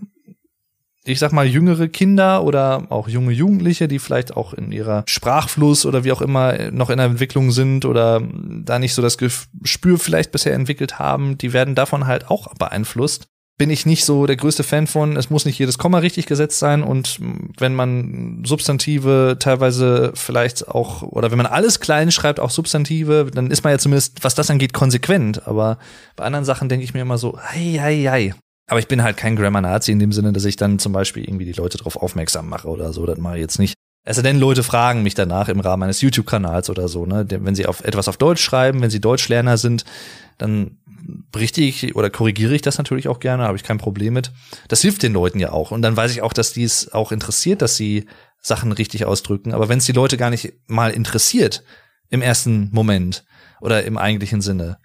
ich sag mal, jüngere Kinder oder auch junge Jugendliche, die vielleicht auch in ihrer Sprachfluss oder wie auch immer noch in der Entwicklung sind oder da nicht so das Gespür vielleicht bisher entwickelt haben, die werden davon halt auch beeinflusst. Bin ich nicht so der größte Fan von, es muss nicht jedes Komma richtig gesetzt sein und wenn man Substantive teilweise vielleicht auch, oder wenn man alles klein schreibt, auch Substantive, dann ist man ja zumindest, was das angeht, konsequent. Aber bei anderen Sachen denke ich mir immer so, ei, ei, ei. Aber ich bin halt kein Grammar-Nazi in dem Sinne, dass ich dann zum Beispiel irgendwie die Leute darauf aufmerksam mache oder so. Das mache ich jetzt nicht. Es sei denn, Leute fragen mich danach im Rahmen eines YouTube-Kanals oder so, ne? Wenn sie auf etwas auf Deutsch schreiben, wenn sie Deutschlerner sind, dann berichte ich oder korrigiere ich das natürlich auch gerne, habe ich kein Problem mit. Das hilft den Leuten ja auch. Und dann weiß ich auch, dass die es auch interessiert, dass sie Sachen richtig ausdrücken. Aber wenn es die Leute gar nicht mal interessiert im ersten Moment oder im eigentlichen Sinne,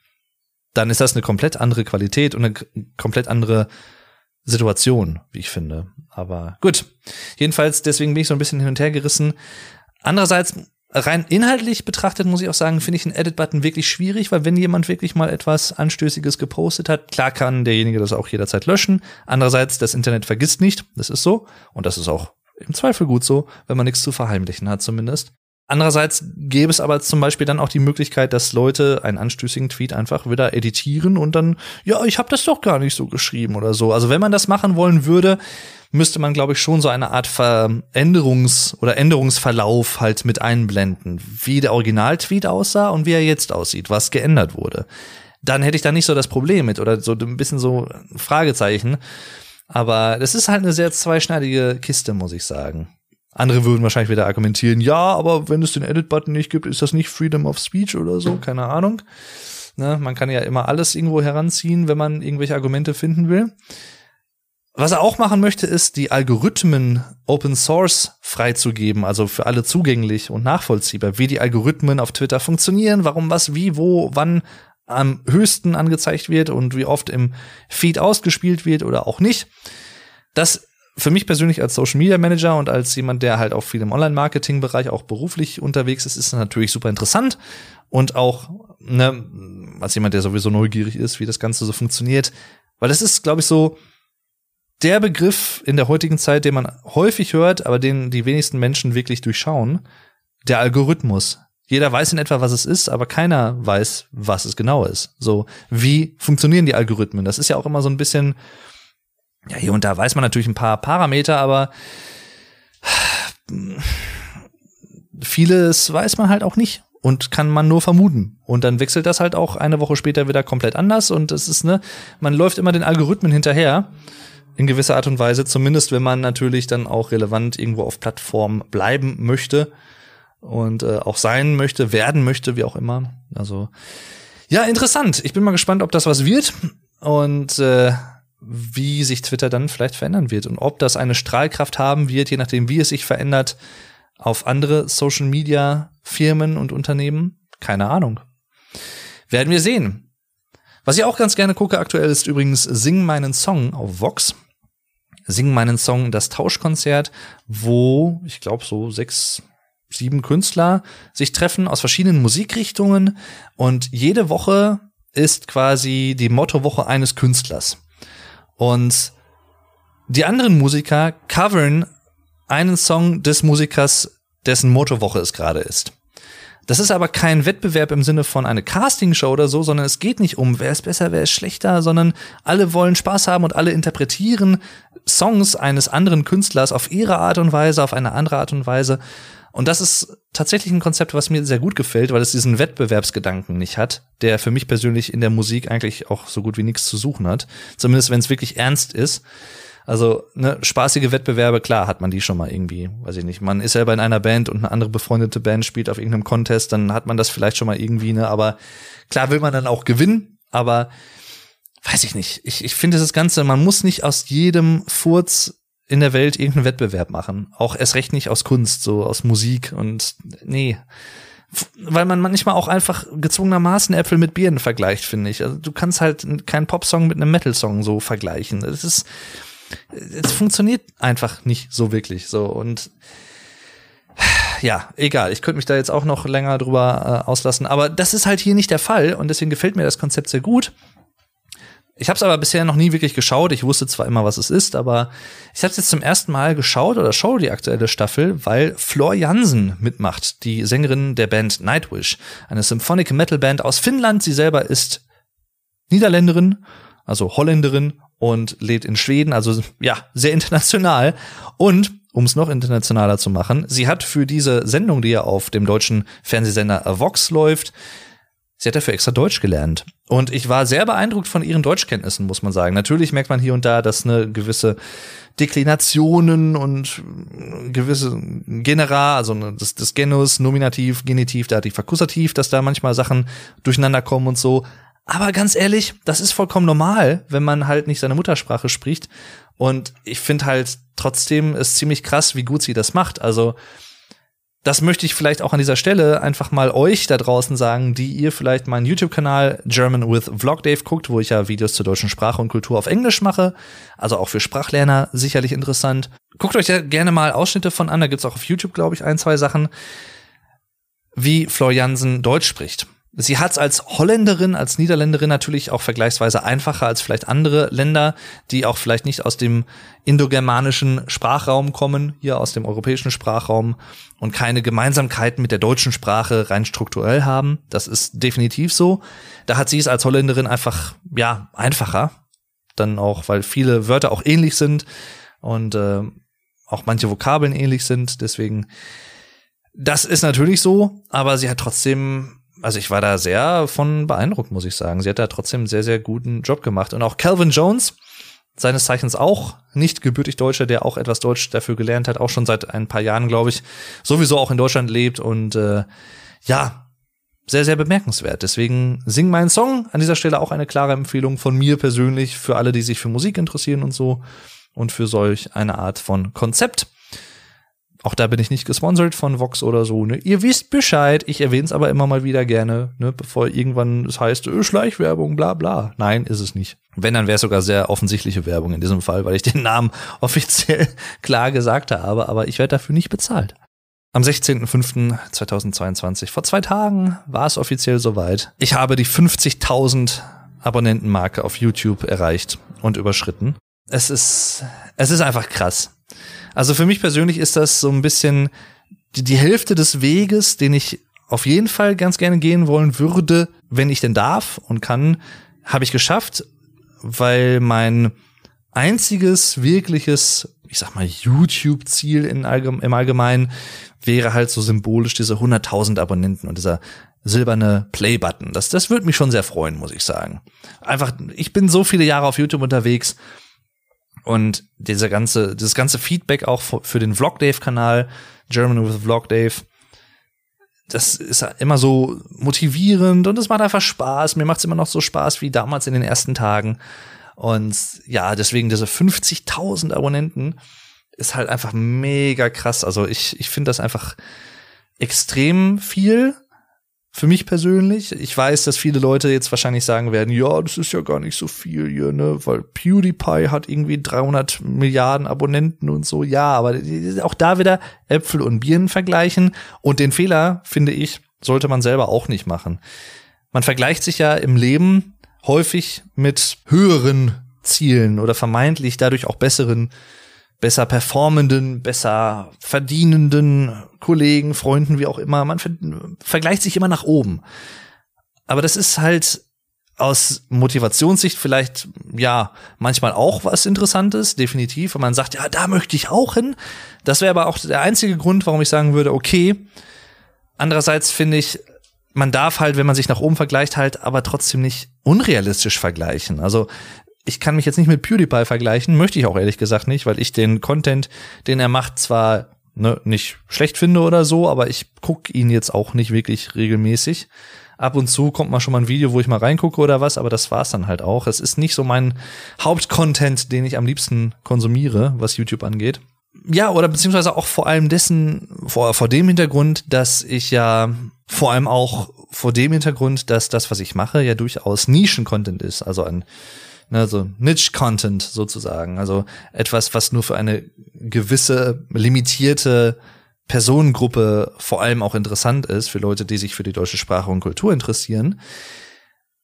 dann ist das eine komplett andere Qualität und eine komplett andere Situation, wie ich finde. Aber gut. Jedenfalls, deswegen bin ich so ein bisschen hin und her gerissen. Andererseits, rein inhaltlich betrachtet, muss ich auch sagen, finde ich einen Edit-Button wirklich schwierig, weil wenn jemand wirklich mal etwas Anstößiges gepostet hat, klar kann derjenige das auch jederzeit löschen. Andererseits, das Internet vergisst nicht. Das ist so. Und das ist auch im Zweifel gut so, wenn man nichts zu verheimlichen hat zumindest. Andererseits gäbe es aber zum Beispiel dann auch die Möglichkeit, dass Leute einen anstößigen Tweet einfach wieder editieren und dann, ja, ich habe das doch gar nicht so geschrieben oder so. Also wenn man das machen wollen würde, müsste man, glaube ich, schon so eine Art Veränderungs- oder Änderungsverlauf halt mit einblenden, wie der Originaltweet aussah und wie er jetzt aussieht, was geändert wurde. Dann hätte ich da nicht so das Problem mit oder so ein bisschen so Fragezeichen. Aber das ist halt eine sehr zweischneidige Kiste, muss ich sagen. Andere würden wahrscheinlich wieder argumentieren, ja, aber wenn es den Edit-Button nicht gibt, ist das nicht Freedom of Speech oder so, keine Ahnung. Ne, man kann ja immer alles irgendwo heranziehen, wenn man irgendwelche Argumente finden will. Was er auch machen möchte, ist, die Algorithmen Open Source freizugeben, also für alle zugänglich und nachvollziehbar, wie die Algorithmen auf Twitter funktionieren, warum was, wie, wo, wann am höchsten angezeigt wird und wie oft im Feed ausgespielt wird oder auch nicht. Das für mich persönlich als Social Media Manager und als jemand, der halt auch viel im Online-Marketing-Bereich auch beruflich unterwegs ist, ist natürlich super interessant und auch ne, als jemand, der sowieso neugierig ist, wie das Ganze so funktioniert, weil das ist, glaube ich, so der Begriff in der heutigen Zeit, den man häufig hört, aber den die wenigsten Menschen wirklich durchschauen, der Algorithmus. Jeder weiß in etwa, was es ist, aber keiner weiß, was es genau ist. So, wie funktionieren die Algorithmen? Das ist ja auch immer so ein bisschen ja, hier und da weiß man natürlich ein paar Parameter, aber vieles weiß man halt auch nicht und kann man nur vermuten. Und dann wechselt das halt auch eine Woche später wieder komplett anders und es ist, ne, man läuft immer den Algorithmen hinterher. In gewisser Art und Weise, zumindest wenn man natürlich dann auch relevant irgendwo auf Plattform bleiben möchte und äh, auch sein möchte, werden möchte, wie auch immer. Also ja, interessant. Ich bin mal gespannt, ob das was wird. Und äh, wie sich Twitter dann vielleicht verändern wird und ob das eine Strahlkraft haben wird, je nachdem, wie es sich verändert, auf andere Social Media Firmen und Unternehmen. Keine Ahnung. Werden wir sehen. Was ich auch ganz gerne gucke aktuell ist übrigens Sing meinen Song auf Vox. Sing meinen Song, das Tauschkonzert, wo ich glaube so sechs, sieben Künstler sich treffen aus verschiedenen Musikrichtungen und jede Woche ist quasi die Mottowoche eines Künstlers. Und die anderen Musiker covern einen Song des Musikers, dessen Mottowoche es gerade ist. Das ist aber kein Wettbewerb im Sinne von eine Castingshow oder so, sondern es geht nicht um, wer ist besser, wer ist schlechter, sondern alle wollen Spaß haben und alle interpretieren Songs eines anderen Künstlers auf ihre Art und Weise, auf eine andere Art und Weise. Und das ist tatsächlich ein Konzept, was mir sehr gut gefällt, weil es diesen Wettbewerbsgedanken nicht hat, der für mich persönlich in der Musik eigentlich auch so gut wie nichts zu suchen hat. Zumindest wenn es wirklich ernst ist. Also, ne, spaßige Wettbewerbe, klar, hat man die schon mal irgendwie, weiß ich nicht. Man ist selber in einer Band und eine andere befreundete Band spielt auf irgendeinem Contest, dann hat man das vielleicht schon mal irgendwie, ne, aber klar will man dann auch gewinnen, aber weiß ich nicht. Ich, ich finde das Ganze, man muss nicht aus jedem Furz in der Welt irgendeinen Wettbewerb machen. Auch erst recht nicht aus Kunst, so aus Musik und nee. Weil man manchmal auch einfach gezwungenermaßen Äpfel mit Birnen vergleicht, finde ich. Also du kannst halt keinen Popsong mit einem Metal-Song so vergleichen. Das ist, es funktioniert einfach nicht so wirklich so und ja, egal. Ich könnte mich da jetzt auch noch länger drüber äh, auslassen, aber das ist halt hier nicht der Fall und deswegen gefällt mir das Konzept sehr gut. Ich habe es aber bisher noch nie wirklich geschaut. Ich wusste zwar immer, was es ist, aber ich habe es jetzt zum ersten Mal geschaut oder schaue die aktuelle Staffel, weil Flor Jansen mitmacht, die Sängerin der Band Nightwish, eine Symphonic Metal Band aus Finnland. Sie selber ist Niederländerin, also Holländerin und lebt in Schweden, also ja, sehr international. Und um es noch internationaler zu machen, sie hat für diese Sendung, die ja auf dem deutschen Fernsehsender Vox läuft, Sie hat dafür extra Deutsch gelernt. Und ich war sehr beeindruckt von ihren Deutschkenntnissen, muss man sagen. Natürlich merkt man hier und da, dass eine gewisse Deklinationen und gewisse Genera, also das, das Genus, Nominativ, Genitiv, da die Akkusativ, dass da manchmal Sachen durcheinander kommen und so. Aber ganz ehrlich, das ist vollkommen normal, wenn man halt nicht seine Muttersprache spricht. Und ich finde halt trotzdem ist ziemlich krass, wie gut sie das macht. Also das möchte ich vielleicht auch an dieser Stelle einfach mal euch da draußen sagen, die ihr vielleicht meinen YouTube-Kanal German with Vlog Dave guckt, wo ich ja Videos zur deutschen Sprache und Kultur auf Englisch mache. Also auch für Sprachlerner sicherlich interessant. Guckt euch ja gerne mal Ausschnitte von an. Da gibt's auch auf YouTube, glaube ich, ein, zwei Sachen, wie Floriansen Deutsch spricht. Sie hat es als Holländerin, als Niederländerin natürlich auch vergleichsweise einfacher als vielleicht andere Länder, die auch vielleicht nicht aus dem indogermanischen Sprachraum kommen, hier aus dem europäischen Sprachraum und keine Gemeinsamkeiten mit der deutschen Sprache rein strukturell haben. Das ist definitiv so. Da hat sie es als Holländerin einfach, ja, einfacher. Dann auch, weil viele Wörter auch ähnlich sind und äh, auch manche Vokabeln ähnlich sind. Deswegen, das ist natürlich so, aber sie hat trotzdem also ich war da sehr von beeindruckt, muss ich sagen. Sie hat da trotzdem einen sehr, sehr guten Job gemacht. Und auch Calvin Jones, seines Zeichens auch nicht gebürtig Deutscher, der auch etwas Deutsch dafür gelernt hat, auch schon seit ein paar Jahren, glaube ich, sowieso auch in Deutschland lebt und äh, ja, sehr, sehr bemerkenswert. Deswegen sing meinen Song. An dieser Stelle auch eine klare Empfehlung von mir persönlich für alle, die sich für Musik interessieren und so und für solch eine Art von Konzept. Auch da bin ich nicht gesponsert von Vox oder so. Ne? Ihr wisst Bescheid. Ich erwähne es aber immer mal wieder gerne, ne? bevor irgendwann es heißt, öh, Schleichwerbung, bla bla. Nein, ist es nicht. Wenn, dann wäre es sogar sehr offensichtliche Werbung in diesem Fall, weil ich den Namen *laughs* offiziell klar gesagt habe, aber ich werde dafür nicht bezahlt. Am 16.05.2022, vor zwei Tagen, war es offiziell soweit. Ich habe die 50.000 Abonnentenmarke auf YouTube erreicht und überschritten. Es ist, es ist einfach krass. Also für mich persönlich ist das so ein bisschen die, die Hälfte des Weges, den ich auf jeden Fall ganz gerne gehen wollen würde, wenn ich denn darf und kann, habe ich geschafft, weil mein einziges wirkliches, ich sag mal, YouTube-Ziel im Allgemeinen wäre halt so symbolisch diese 100.000 Abonnenten und dieser silberne Play-Button. Das, das würde mich schon sehr freuen, muss ich sagen. Einfach, ich bin so viele Jahre auf YouTube unterwegs und dieser ganze, dieses ganze Feedback auch für den Vlog Dave Kanal, German with Vlog Dave, das ist immer so motivierend und es macht einfach Spaß. Mir macht es immer noch so Spaß wie damals in den ersten Tagen. Und ja, deswegen diese 50.000 Abonnenten ist halt einfach mega krass. Also ich, ich finde das einfach extrem viel für mich persönlich. Ich weiß, dass viele Leute jetzt wahrscheinlich sagen werden, ja, das ist ja gar nicht so viel hier, ne, weil PewDiePie hat irgendwie 300 Milliarden Abonnenten und so. Ja, aber auch da wieder Äpfel und Birnen vergleichen. Und den Fehler, finde ich, sollte man selber auch nicht machen. Man vergleicht sich ja im Leben häufig mit höheren Zielen oder vermeintlich dadurch auch besseren besser performenden, besser verdienenden Kollegen, Freunden, wie auch immer. Man ver vergleicht sich immer nach oben. Aber das ist halt aus Motivationssicht vielleicht, ja, manchmal auch was Interessantes, definitiv. Und man sagt, ja, da möchte ich auch hin. Das wäre aber auch der einzige Grund, warum ich sagen würde, okay. Andererseits finde ich, man darf halt, wenn man sich nach oben vergleicht, halt aber trotzdem nicht unrealistisch vergleichen. Also Ich kann mich jetzt nicht mit PewDiePie vergleichen, möchte ich auch ehrlich gesagt nicht, weil ich den Content, den er macht, zwar ne, nicht schlecht finde oder so, aber ich gucke ihn jetzt auch nicht wirklich regelmäßig. Ab und zu kommt mal schon mal ein Video, wo ich mal reingucke oder was, aber das war's dann halt auch. Es ist nicht so mein Hauptcontent, den ich am liebsten konsumiere, was YouTube angeht. Ja, oder beziehungsweise auch vor allem dessen, vor, vor dem Hintergrund, dass ich ja vor allem auch vor dem Hintergrund, dass das, was ich mache, ja durchaus Nischen-Content ist, also ein ne, so Niche-Content sozusagen, also etwas, was nur für eine gewisse limitierte Personengruppe vor allem auch interessant ist für Leute, die sich für die deutsche Sprache und Kultur interessieren.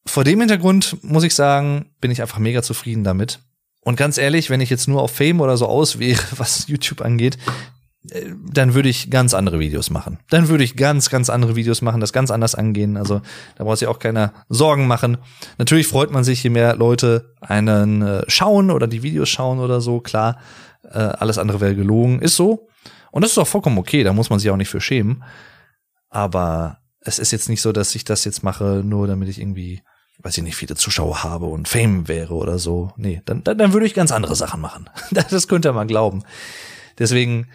Vor dem Hintergrund muss ich sagen, bin ich einfach mega zufrieden damit. Und ganz ehrlich, wenn ich jetzt nur auf Fame oder so aus *laughs* was YouTube angeht, dann würde ich ganz andere Videos machen. Dann würde ich ganz, ganz andere Videos machen, das ganz anders angehen. Also da braucht sich auch keiner Sorgen machen. Natürlich freut man sich, je mehr Leute einen äh, schauen oder die Videos schauen oder so. Klar, äh, alles andere wäre gelogen. Ist so. Und das ist auch vollkommen okay, da muss man sich auch nicht für schämen. Aber es ist jetzt nicht so, dass ich das jetzt mache, nur damit ich irgendwie, weiß ich nicht, viele Zuschauer habe und Fame wäre oder so. Nee, dann, dann, dann würde ich ganz andere Sachen machen. *laughs* Das könnt ihr mal glauben. Deswegen,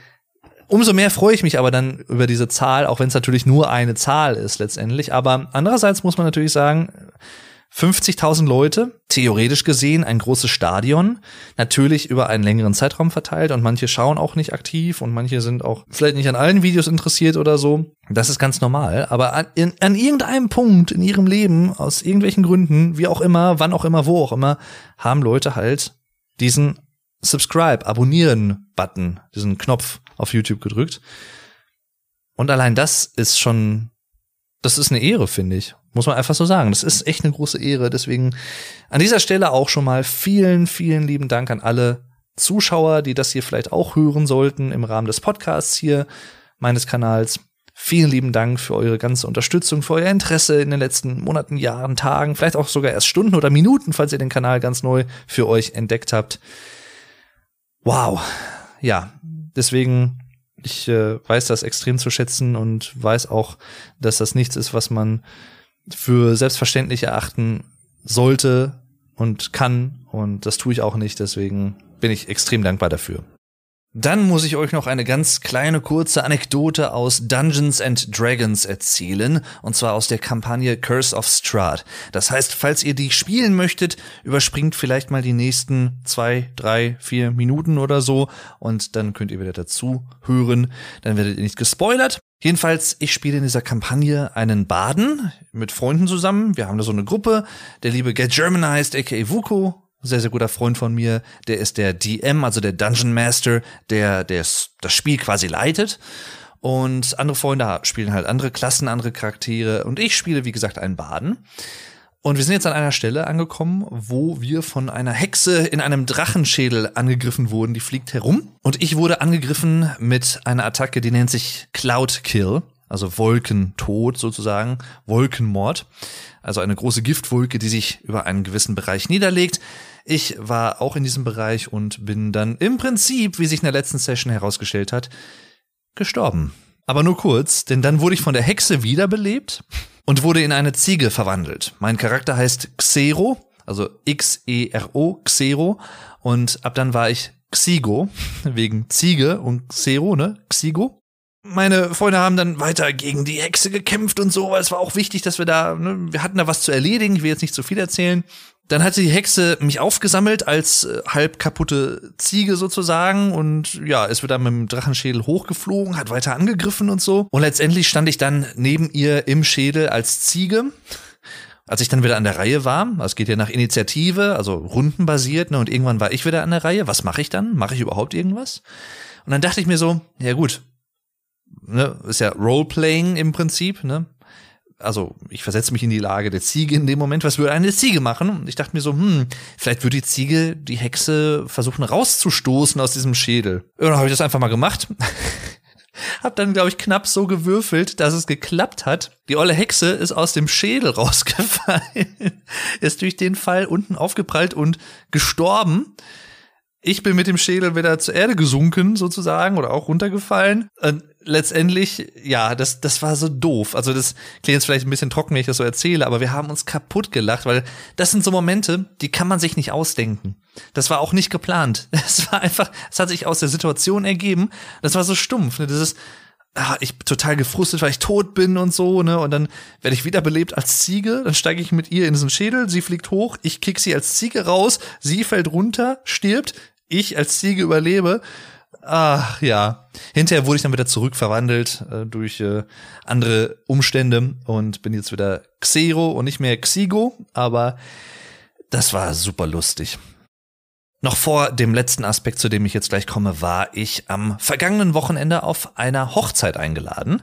umso mehr freue ich mich aber dann über diese Zahl, auch wenn es natürlich nur eine Zahl ist letztendlich. Aber andererseits muss man natürlich sagen, 50.000 Leute, theoretisch gesehen ein großes Stadion, natürlich über einen längeren Zeitraum verteilt und manche schauen auch nicht aktiv und manche sind auch vielleicht nicht an allen Videos interessiert oder so. Das ist ganz normal, aber an, in, an irgendeinem Punkt in ihrem Leben, aus irgendwelchen Gründen, wie auch immer, wann auch immer, wo auch immer, haben Leute halt diesen Subscribe, Abonnieren-Button, diesen Knopf auf YouTube gedrückt. Und allein das ist schon, das ist eine Ehre, finde ich. Muss man einfach so sagen. Das ist echt eine große Ehre. Deswegen an dieser Stelle auch schon mal vielen, vielen lieben Dank an alle Zuschauer, die das hier vielleicht auch hören sollten im Rahmen des Podcasts hier meines Kanals. Vielen lieben Dank für eure ganze Unterstützung, für euer Interesse in den letzten Monaten, Jahren, Tagen, vielleicht auch sogar erst Stunden oder Minuten, falls ihr den Kanal ganz neu für euch entdeckt habt. Wow. Ja, deswegen, ich äh, weiß das extrem zu schätzen und weiß auch, dass das nichts ist, was man für selbstverständlich erachten sollte und kann. Und das tue ich auch nicht. Deswegen bin ich extrem dankbar dafür. Dann muss ich euch noch eine ganz kleine kurze Anekdote aus Dungeons and Dragons erzählen, und zwar aus der Kampagne Curse of Strahd. Das heißt, falls ihr die spielen möchtet, überspringt vielleicht mal die nächsten zwei, drei, vier Minuten oder so, und dann könnt ihr wieder dazu hören. Dann werdet ihr nicht gespoilert. Jedenfalls, ich spiele in dieser Kampagne einen Baden mit Freunden zusammen. Wir haben da so eine Gruppe. Der liebe Get Germanized, aka Vuko, sehr, sehr guter Freund von mir, der ist der DM, also der Dungeon Master, der, der das Spiel quasi leitet. Und andere Freunde spielen halt andere Klassen, andere Charaktere. Und ich spiele, wie gesagt, einen Baden. Und wir sind jetzt an einer Stelle angekommen, wo wir von einer Hexe in einem Drachenschädel angegriffen wurden. Die fliegt herum. Und ich wurde angegriffen mit einer Attacke, die nennt sich Cloud Kill. Also Wolkentod sozusagen. Wolkenmord. Also eine große Giftwolke, die sich über einen gewissen Bereich niederlegt. Ich war auch in diesem Bereich und bin dann im Prinzip, wie sich in der letzten Session herausgestellt hat, gestorben. Aber nur kurz, denn dann wurde ich von der Hexe wiederbelebt und wurde in eine Ziege verwandelt. Mein Charakter heißt Xero, also X-E-R-O, Xero. Und ab dann war ich Xigo, *laughs* wegen Ziege und Xero, ne? Xigo meine Freunde haben dann weiter gegen die Hexe gekämpft und so, es war auch wichtig, dass wir da, ne, wir hatten da was zu erledigen, ich will jetzt nicht zu viel erzählen. Dann hatte die Hexe mich aufgesammelt als äh, halb kaputte Ziege sozusagen und ja, es wird dann mit dem Drachenschädel hochgeflogen, hat weiter angegriffen und so. Und letztendlich stand ich dann neben ihr im Schädel als Ziege. Als ich dann wieder an der Reihe war, es geht ja nach Initiative, also rundenbasiert, ne, und irgendwann war ich wieder an der Reihe. Was mache ich dann? Mache ich überhaupt irgendwas? Und dann dachte ich mir so, ja gut, ne, ist ja Roleplaying im Prinzip, ne? Also, ich versetze mich in die Lage der Ziege in dem Moment. Was würde eine Ziege machen? Und ich dachte mir so, hm, vielleicht würde die Ziege die Hexe versuchen rauszustoßen aus diesem Schädel. Und dann habe ich das einfach mal gemacht. *laughs* hab dann, glaube ich, knapp so gewürfelt, dass es geklappt hat. Die olle Hexe ist aus dem Schädel *laughs* rausgefallen, ist durch den Fall unten aufgeprallt und gestorben. Ich bin mit dem Schädel wieder zur Erde gesunken, sozusagen, oder auch runtergefallen. Und letztendlich, ja, das, das war so doof. Also das klingt jetzt vielleicht ein bisschen trocken, wenn ich das so erzähle, aber wir haben uns kaputt gelacht, weil das sind so Momente, die kann man sich nicht ausdenken. Das war auch nicht geplant. *laughs* Es war einfach, es hat sich aus der Situation ergeben. Das war so stumpf. Ne? Das ist, ah, ich bin total gefrustet, weil ich tot bin und so, ne? Und dann werde ich wiederbelebt als Ziege, dann steige ich mit ihr in diesen Schädel, sie fliegt hoch, ich kick sie als Ziege raus, sie fällt runter, stirbt, ich als Ziege überlebe. Ach ja. Hinterher wurde ich dann wieder zurückverwandelt äh, durch äh, andere Umstände und bin jetzt wieder Xero und nicht mehr Xigo, aber das war super lustig. Noch vor dem letzten Aspekt, zu dem ich jetzt gleich komme, war ich am vergangenen Wochenende auf einer Hochzeit eingeladen.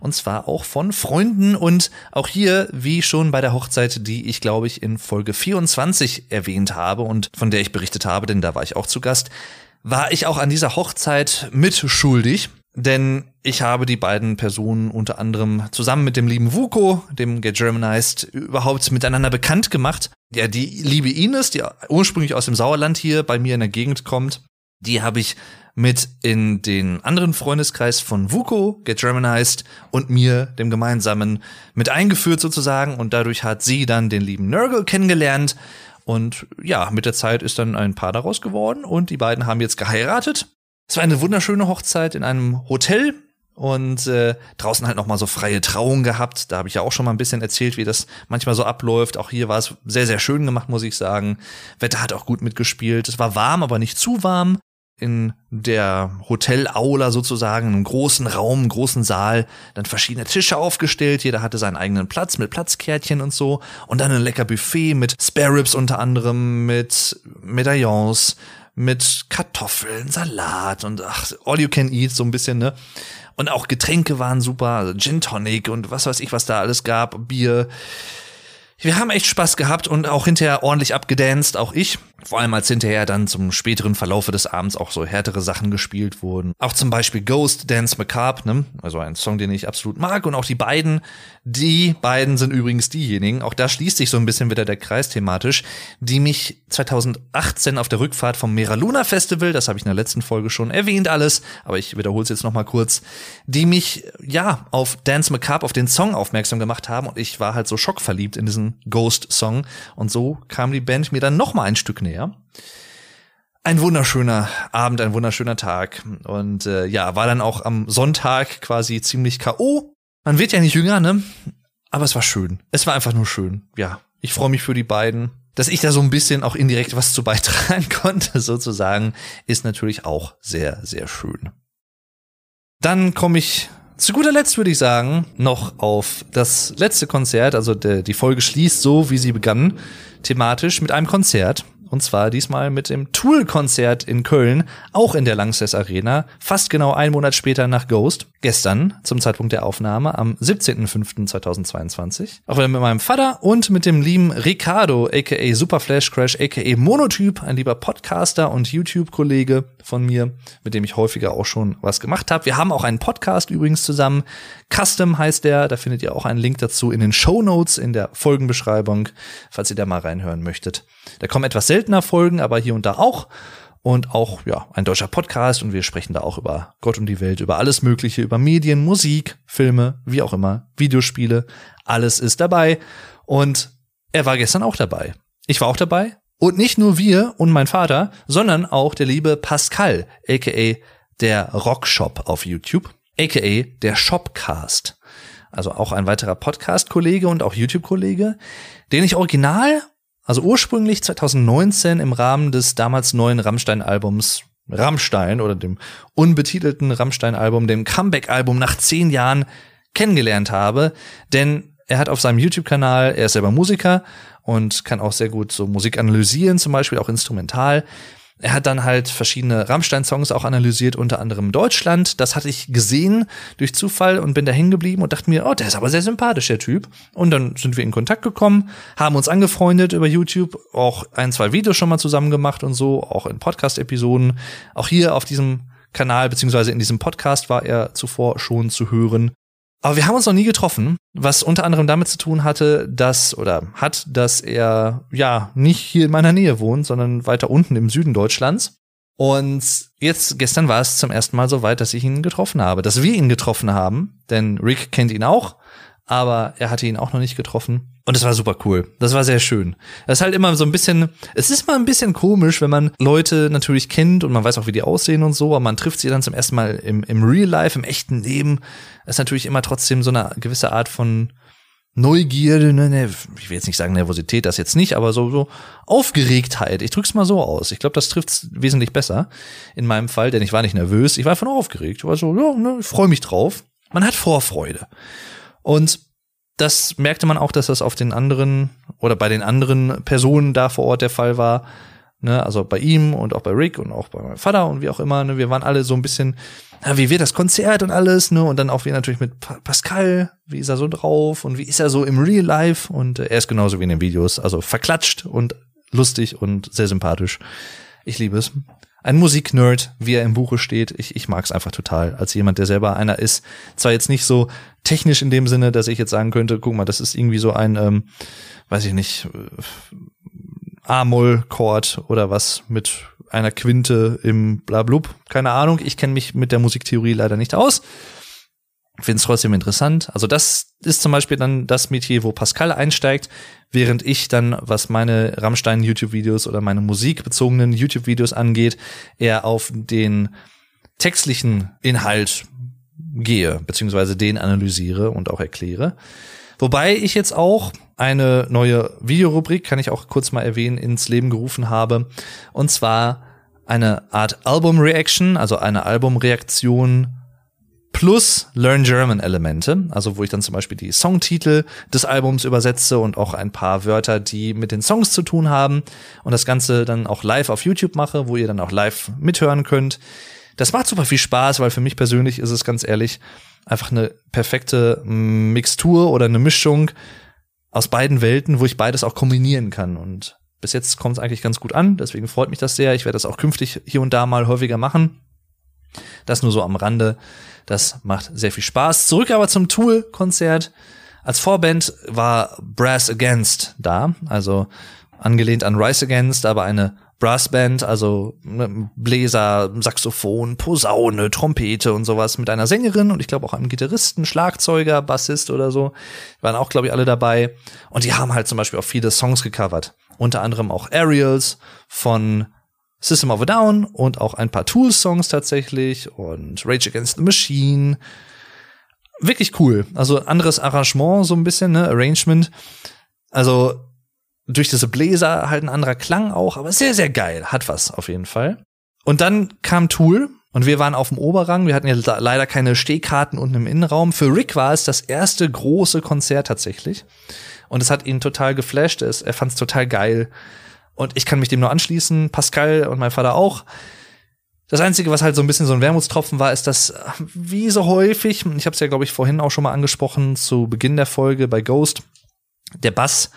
Und zwar auch von Freunden und auch hier, wie schon bei der Hochzeit, die ich glaube ich in Folge 24 erwähnt habe und von der ich berichtet habe, denn da war ich auch zu Gast, war ich auch an dieser Hochzeit mitschuldig. Denn ich habe die beiden Personen unter anderem zusammen mit dem lieben Vuko, dem Get Germanized, überhaupt miteinander bekannt gemacht. Ja, die liebe Ines, die ursprünglich aus dem Sauerland hier bei mir in der Gegend kommt, die habe ich mit in den anderen Freundeskreis von Vuko, Get Germanized und mir, dem gemeinsamen, mit eingeführt sozusagen. Und dadurch hat sie dann den lieben Nurgle kennengelernt. Und ja, mit der Zeit ist dann ein Paar daraus geworden und die beiden haben jetzt geheiratet. Es war eine wunderschöne Hochzeit in einem Hotel und äh, draußen halt noch mal so freie Trauung gehabt. Da habe ich ja auch schon mal ein bisschen erzählt, wie das manchmal so abläuft. Auch hier war es sehr sehr schön gemacht, muss ich sagen. Wetter hat auch gut mitgespielt. Es war warm, aber nicht zu warm. In der Hotelaula sozusagen, in einem großen Raum, einem großen Saal, dann verschiedene Tische aufgestellt. Jeder hatte seinen eigenen Platz mit Platzkärtchen und so. Und dann ein lecker Buffet mit Spare Ribs unter anderem, mit Medaillons, mit Kartoffeln, Salat und ach, all you can eat, so ein bisschen, ne? Und auch Getränke waren super, also Gin Tonic und was weiß ich, was da alles gab, Bier. Wir haben echt Spaß gehabt und auch hinterher ordentlich abgedanced, auch ich. Vor allem als hinterher dann zum späteren Verlaufe des Abends auch so härtere Sachen gespielt wurden. Auch zum Beispiel Ghost Dance Macabre, ne? also ein Song, den ich absolut mag. Und auch die beiden, die beiden sind übrigens diejenigen, auch da schließt sich so ein bisschen wieder der Kreis thematisch, die mich 2018 auf der Rückfahrt vom Mera Luna Festival, das habe ich in der letzten Folge schon erwähnt alles, aber ich wiederhole es jetzt nochmal kurz, die mich ja auf Dance Macabre, auf den Song aufmerksam gemacht haben und ich war halt so schockverliebt in diesen Ghost Song und so kam die Band mir dann nochmal ein Stück näher näher. Ein wunderschöner Abend, ein wunderschöner Tag. Und äh, ja, war dann auch am Sonntag quasi ziemlich K.O. Man wird ja nicht jünger, ne? Aber es war schön. Es war einfach nur schön. Ja, ich freue mich für die beiden. Dass ich da so ein bisschen auch indirekt was zu *laughs* beitragen konnte, sozusagen, ist natürlich auch sehr, sehr schön. Dann komme ich zu guter Letzt, würde ich sagen, noch auf das letzte Konzert. Also der, die Folge schließt so, wie sie begann, thematisch mit einem Konzert. Und zwar diesmal mit dem Tool-Konzert in Köln, auch in der Langsess Arena, fast genau ein Monat später nach Ghost. Gestern, zum Zeitpunkt der Aufnahme, am 17.05.2022. Auch wieder mit meinem Vater und mit dem lieben Ricardo, aka Super Flash Crash, aka Monotyp, ein lieber Podcaster und YouTube-Kollege von mir, mit dem ich häufiger auch schon was gemacht habe. Wir haben auch einen Podcast übrigens zusammen. Custom heißt der, da findet ihr auch einen Link dazu in den Show Notes in der Folgenbeschreibung, falls ihr da mal reinhören möchtet. Da kommen etwas seltener Folgen, aber hier und da auch. Und auch, ja, ein deutscher Podcast und wir sprechen da auch über Gott und die Welt, über alles Mögliche, über Medien, Musik, Filme, wie auch immer, Videospiele. Alles ist dabei. Und er war gestern auch dabei. Ich war auch dabei. Und nicht nur wir und mein Vater, sondern auch der liebe Pascal, aka der Rockshop auf YouTube, aka der Shopcast. Also auch ein weiterer Podcast-Kollege und auch YouTube-Kollege, den ich original also ursprünglich 2019 im Rahmen des damals neuen Rammstein-Albums Rammstein oder dem unbetitelten Rammstein-Album, dem Comeback-Album nach zehn Jahren kennengelernt habe. Denn er hat auf seinem YouTube-Kanal, er ist selber Musiker und kann auch sehr gut so Musik analysieren, zum Beispiel auch instrumental. Er hat dann halt verschiedene Rammstein-Songs auch analysiert, unter anderem Deutschland. Das hatte ich gesehen durch Zufall und bin da hängen geblieben und dachte mir, oh, der ist aber sehr sympathisch, der Typ. Und dann sind wir in Kontakt gekommen, haben uns angefreundet über YouTube, auch ein, zwei Videos schon mal zusammen gemacht und so, auch in Podcast-Episoden. Auch hier auf diesem Kanal beziehungsweise in diesem Podcast war er zuvor schon zu hören. Aber wir haben uns noch nie getroffen, was unter anderem damit zu tun hatte, dass oder hat, dass er ja nicht hier in meiner Nähe wohnt, sondern weiter unten im Süden Deutschlands. Und jetzt, gestern war es zum ersten Mal so weit, dass ich ihn getroffen habe, dass wir ihn getroffen haben, denn Rick kennt ihn auch, aber er hatte ihn auch noch nicht getroffen. Und es war super cool. Das war sehr schön. Es ist halt immer so ein bisschen, es ist mal ein bisschen komisch, wenn man Leute natürlich kennt und man weiß auch, wie die aussehen und so, aber man trifft sie dann zum ersten Mal im, im Real Life, im echten Leben. Das ist natürlich immer trotzdem so eine gewisse Art von Neugierde, ne, ne, ich will jetzt nicht sagen Nervosität, das jetzt nicht, aber so, so Aufgeregtheit. Ich drück's mal so aus. Ich glaube, das trifft's wesentlich besser in meinem Fall, denn ich war nicht nervös, ich war einfach nur aufgeregt. Ich war so, ja, ne, ich freue mich drauf. Man hat Vorfreude. Und das merkte man auch, dass das auf den anderen oder bei den anderen Personen da vor Ort der Fall war. Ne, also bei ihm und auch bei Rick und auch bei meinem Vater und wie auch immer. Ne, wir waren alle so ein bisschen, na, wie wird das Konzert und alles, ne? Und dann auch wie natürlich mit Pascal, wie ist er so drauf und wie ist er so im Real Life? Und äh, er ist genauso wie in den Videos, also verklatscht und lustig und sehr sympathisch. Ich liebe es. Ein Musiknerd, wie er im Buche steht. Ich, ich mag es einfach total. Als jemand, der selber einer ist. Zwar jetzt nicht so technisch in dem Sinne, dass ich jetzt sagen könnte, guck mal, das ist irgendwie so ein, ähm, weiß ich nicht, äh, A-Moll-Chord oder was mit einer Quinte im Blablub. Keine Ahnung. Ich kenne mich mit der Musiktheorie leider nicht aus. Finde es trotzdem interessant. Also das ist zum Beispiel dann das Metier, wo Pascal einsteigt, während ich dann, was meine Rammstein-YouTube-Videos oder meine musikbezogenen YouTube-Videos angeht, eher auf den textlichen Inhalt gehe, beziehungsweise den analysiere und auch erkläre. Wobei ich jetzt auch eine neue Videorubrik, kann ich auch kurz mal erwähnen, ins Leben gerufen habe. Und zwar eine Art Album-Reaction, also eine Albumreaktion plus Learn German Elemente, also wo ich dann zum Beispiel die Songtitel des Albums übersetze und auch ein paar Wörter, die mit den Songs zu tun haben und das Ganze dann auch live auf YouTube mache, wo ihr dann auch live mithören könnt. Das macht super viel Spaß, weil für mich persönlich ist es ganz ehrlich einfach eine perfekte Mixtur oder eine Mischung aus beiden Welten, wo ich beides auch kombinieren kann. Und bis jetzt kommt es eigentlich ganz gut an. Deswegen freut mich das sehr. Ich werde das auch künftig hier und da mal häufiger machen. Das nur so am Rande. Das macht sehr viel Spaß. Zurück aber zum Tool-Konzert. Als Vorband war Brass Against da, also angelehnt an Rise Against, aber eine Brassband, also ne, Bläser, Saxophon, Posaune, Trompete und sowas mit einer Sängerin und ich glaube auch einem Gitarristen, Schlagzeuger, Bassist oder so. Waren auch, glaube ich, alle dabei. Und die haben halt zum Beispiel auch viele Songs gecovert. Unter anderem auch Aerials von System of a Down und auch ein paar Tool-Songs tatsächlich und Rage Against the Machine. Wirklich cool. Also anderes Arrangement, so ein bisschen, ne? Arrangement. Also durch diese Bläser halt ein anderer Klang auch, aber sehr, sehr geil. Hat was auf jeden Fall. Und dann kam Tool und wir waren auf dem Oberrang. Wir hatten ja leider keine Stehkarten unten im Innenraum. Für Rick war es das erste große Konzert tatsächlich. Und es hat ihn total geflasht. Er fand es total geil. Und ich kann mich dem nur anschließen. Pascal und mein Vater auch. Das Einzige, was halt so ein bisschen so ein Wermutstropfen war, ist, dass wie so häufig, ich habe es ja, glaube ich, vorhin auch schon mal angesprochen, zu Beginn der Folge bei Ghost, der Bass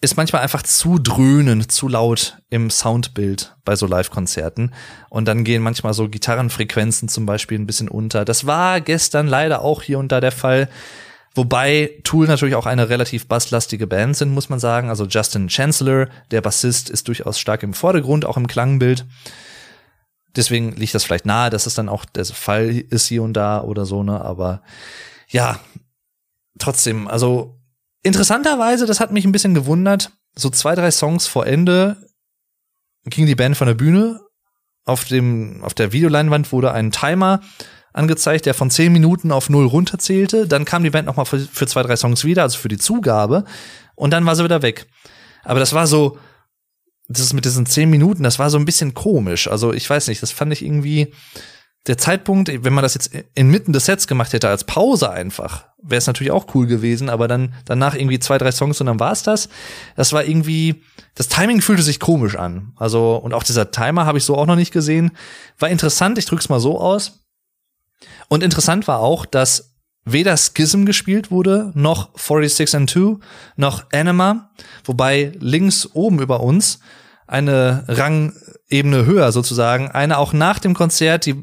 ist manchmal einfach zu dröhnend, zu laut im Soundbild bei so Live-Konzerten. Und dann gehen manchmal so Gitarrenfrequenzen zum Beispiel ein bisschen unter. Das war gestern leider auch hier und da der Fall. Wobei Tool natürlich auch eine relativ basslastige Band sind, muss man sagen. Also Justin Chancellor, der Bassist, ist durchaus stark im Vordergrund, auch im Klangbild. Deswegen liegt das vielleicht nahe, dass es dann auch der Fall ist hier und da oder so, ne? Aber ja, trotzdem, also Interessanterweise, das hat mich ein bisschen gewundert, so zwei, drei Songs vor Ende ging die Band von der Bühne. Auf dem, auf der Videoleinwand wurde ein Timer angezeigt, der von zehn Minuten auf null runterzählte. Dann kam die Band nochmal für, für zwei, drei Songs wieder, also für die Zugabe. Und dann war sie wieder weg. Aber das war so, das ist mit diesen zehn Minuten, das war so ein bisschen komisch. Also ich weiß nicht, das fand ich irgendwie, der Zeitpunkt, wenn man das jetzt inmitten des Sets gemacht hätte als Pause einfach, wäre es natürlich auch cool gewesen, aber dann danach irgendwie zwei, drei Songs und dann war's das. Das war irgendwie, das Timing fühlte sich komisch an. Also, und auch dieser Timer habe ich so auch noch nicht gesehen. War interessant, ich drück's mal so aus. Und interessant war auch, dass weder Schism gespielt wurde, noch 46 and 2, noch Anima, wobei links oben über uns eine Rangebene höher sozusagen, eine auch nach dem Konzert, die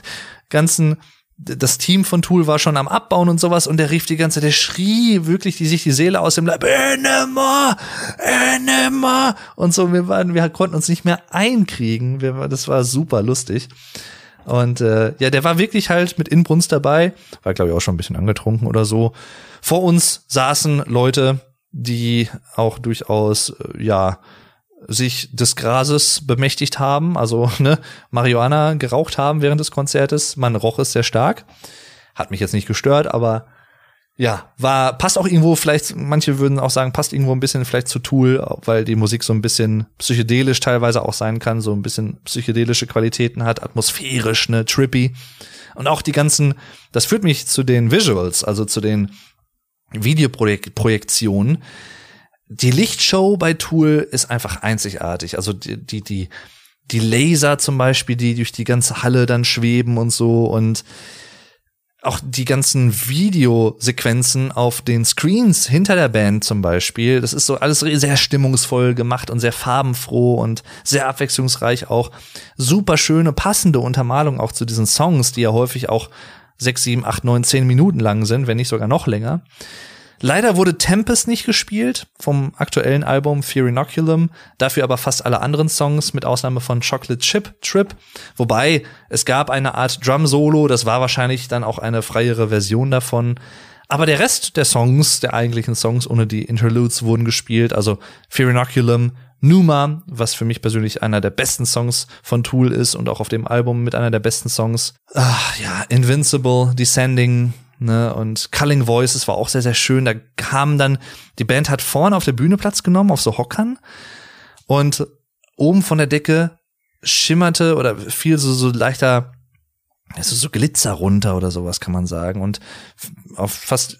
*laughs* ganzen das Team von Tool war schon am Abbauen und sowas und der rief die ganze Zeit, der schrie wirklich die, sich die Seele aus dem Leib, Enema, Enema und so, wir waren, wir konnten uns nicht mehr einkriegen, wir, das war super lustig. Und äh, ja, der war wirklich halt mit Inbrunst dabei, war glaube ich auch schon ein bisschen angetrunken oder so. Vor uns saßen Leute, die auch durchaus, äh, ja, sich des Grases bemächtigt haben, also *laughs* ne, Marihuana geraucht haben während des Konzertes. Man roch es sehr stark. Hat mich jetzt nicht gestört, aber ja, war, passt auch irgendwo, vielleicht, manche würden auch sagen, passt irgendwo ein bisschen vielleicht zu Tool, weil die Musik so ein bisschen psychedelisch teilweise auch sein kann, so ein bisschen psychedelische Qualitäten hat, atmosphärisch, ne, trippy. Und auch die ganzen, das führt mich zu den Visuals, also zu den Videoprojektionen. Die Lichtshow bei Tool ist einfach einzigartig. Also die, die, die, die Laser zum Beispiel, die durch die ganze Halle dann schweben und so und auch die ganzen Videosequenzen auf den Screens hinter der Band zum Beispiel, das ist so alles sehr stimmungsvoll gemacht und sehr farbenfroh und sehr abwechslungsreich auch. Super schöne, passende Untermalung auch zu diesen Songs, die ja häufig auch sechs, sieben, acht, neun, zehn Minuten lang sind, wenn nicht sogar noch länger. Leider wurde Tempest nicht gespielt vom aktuellen Album Fear Inoculum, dafür aber fast alle anderen Songs mit Ausnahme von Chocolate Chip Trip. Wobei es gab eine Art Drum Solo, das war wahrscheinlich dann auch eine freiere Version davon. Aber der Rest der Songs, der eigentlichen Songs ohne die Interludes wurden gespielt, also Fear Inoculum, Numa, was für mich persönlich einer der besten Songs von Tool ist und auch auf dem Album mit einer der besten Songs. Ach, ja, Invincible, Descending, ne, und Culling Voices war auch sehr, sehr schön. Da kam dann, die Band hat vorne auf der Bühne Platz genommen, auf so Hockern. Und oben von der Decke schimmerte oder fiel so, so leichter, also so Glitzer runter oder sowas kann man sagen. Und auf fast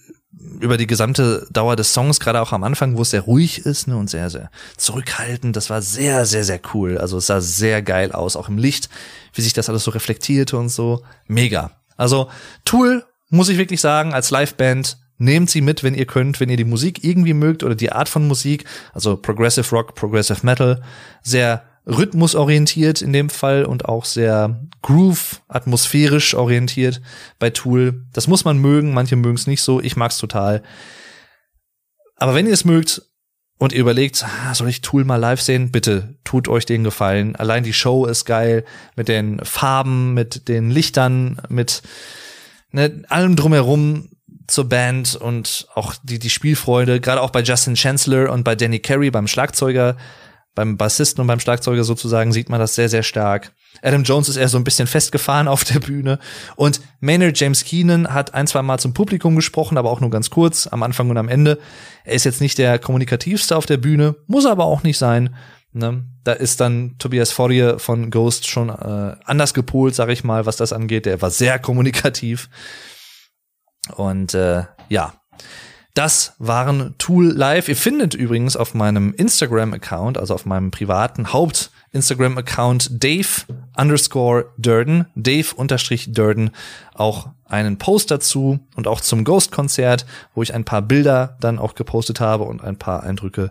über die gesamte Dauer des Songs, gerade auch am Anfang, wo es sehr ruhig ist ne, und sehr, sehr zurückhaltend, das war sehr, sehr, sehr cool. Also es sah sehr geil aus, auch im Licht, wie sich das alles so reflektierte und so. Mega. Also Tool muss ich wirklich sagen, als Liveband nehmt sie mit, wenn ihr könnt, wenn ihr die Musik irgendwie mögt oder die Art von Musik, also Progressive Rock, Progressive Metal, sehr rhythmusorientiert in dem Fall und auch sehr groove, atmosphärisch orientiert bei Tool. Das muss man mögen, manche mögen es nicht so, ich mag's total. Aber wenn ihr es mögt und ihr überlegt, ah, soll ich Tool mal live sehen, bitte tut euch den Gefallen. Allein die Show ist geil mit den Farben, mit den Lichtern, mit ne, allem drumherum zur Band und auch die, die Spielfreude, gerade auch bei Justin Chancellor und bei Danny Carey, beim Schlagzeuger, beim Bassisten und beim Schlagzeuger sozusagen, sieht man das sehr, sehr stark. Adam Jones ist eher so ein bisschen festgefahren auf der Bühne. Und Maynard James Keenan hat ein, zwei Mal zum Publikum gesprochen, aber auch nur ganz kurz, am Anfang und am Ende. Er ist jetzt nicht der kommunikativste auf der Bühne, muss aber auch nicht sein. Ne? Da ist dann Tobias Forrier von Ghost schon äh, anders gepolt, sag ich mal, was das angeht. Der war sehr *laughs* kommunikativ. Und äh, ja, das waren Tool Live. Ihr findet übrigens auf meinem Instagram-Account, also auf meinem privaten Haupt-Instagram-Account Dave underscore Durden, Dave unterstrich Durden, auch einen Post dazu und auch zum Ghost-Konzert, wo ich ein paar Bilder dann auch gepostet habe und ein paar Eindrücke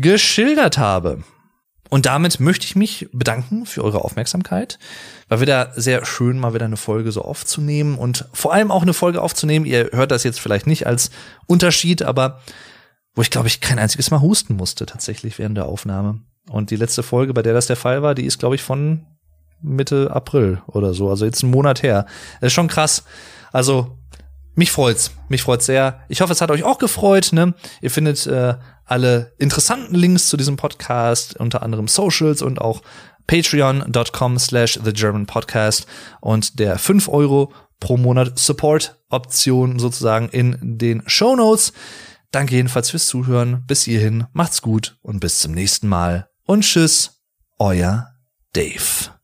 geschildert habe. Und damit möchte ich mich bedanken für eure Aufmerksamkeit. War wieder sehr schön, mal wieder eine Folge so aufzunehmen und vor allem auch eine Folge aufzunehmen. Ihr hört das jetzt vielleicht nicht als Unterschied, aber wo ich glaube ich kein einziges Mal husten musste tatsächlich während der Aufnahme. Und die letzte Folge, bei der das der Fall war, die ist glaube ich von Mitte April oder so, also jetzt einen Monat her. Das ist schon krass. Also mich freut's, mich freut's sehr. Ich hoffe, es hat euch auch gefreut. Ne? Ihr findet äh, alle interessanten Links zu diesem Podcast, unter anderem Socials und auch patreon.com slash the German Podcast und der 5 Euro pro Monat Support-Option sozusagen in den Show Notes. Danke jedenfalls fürs Zuhören. Bis hierhin, macht's gut und bis zum nächsten Mal. Und tschüss, euer Dave.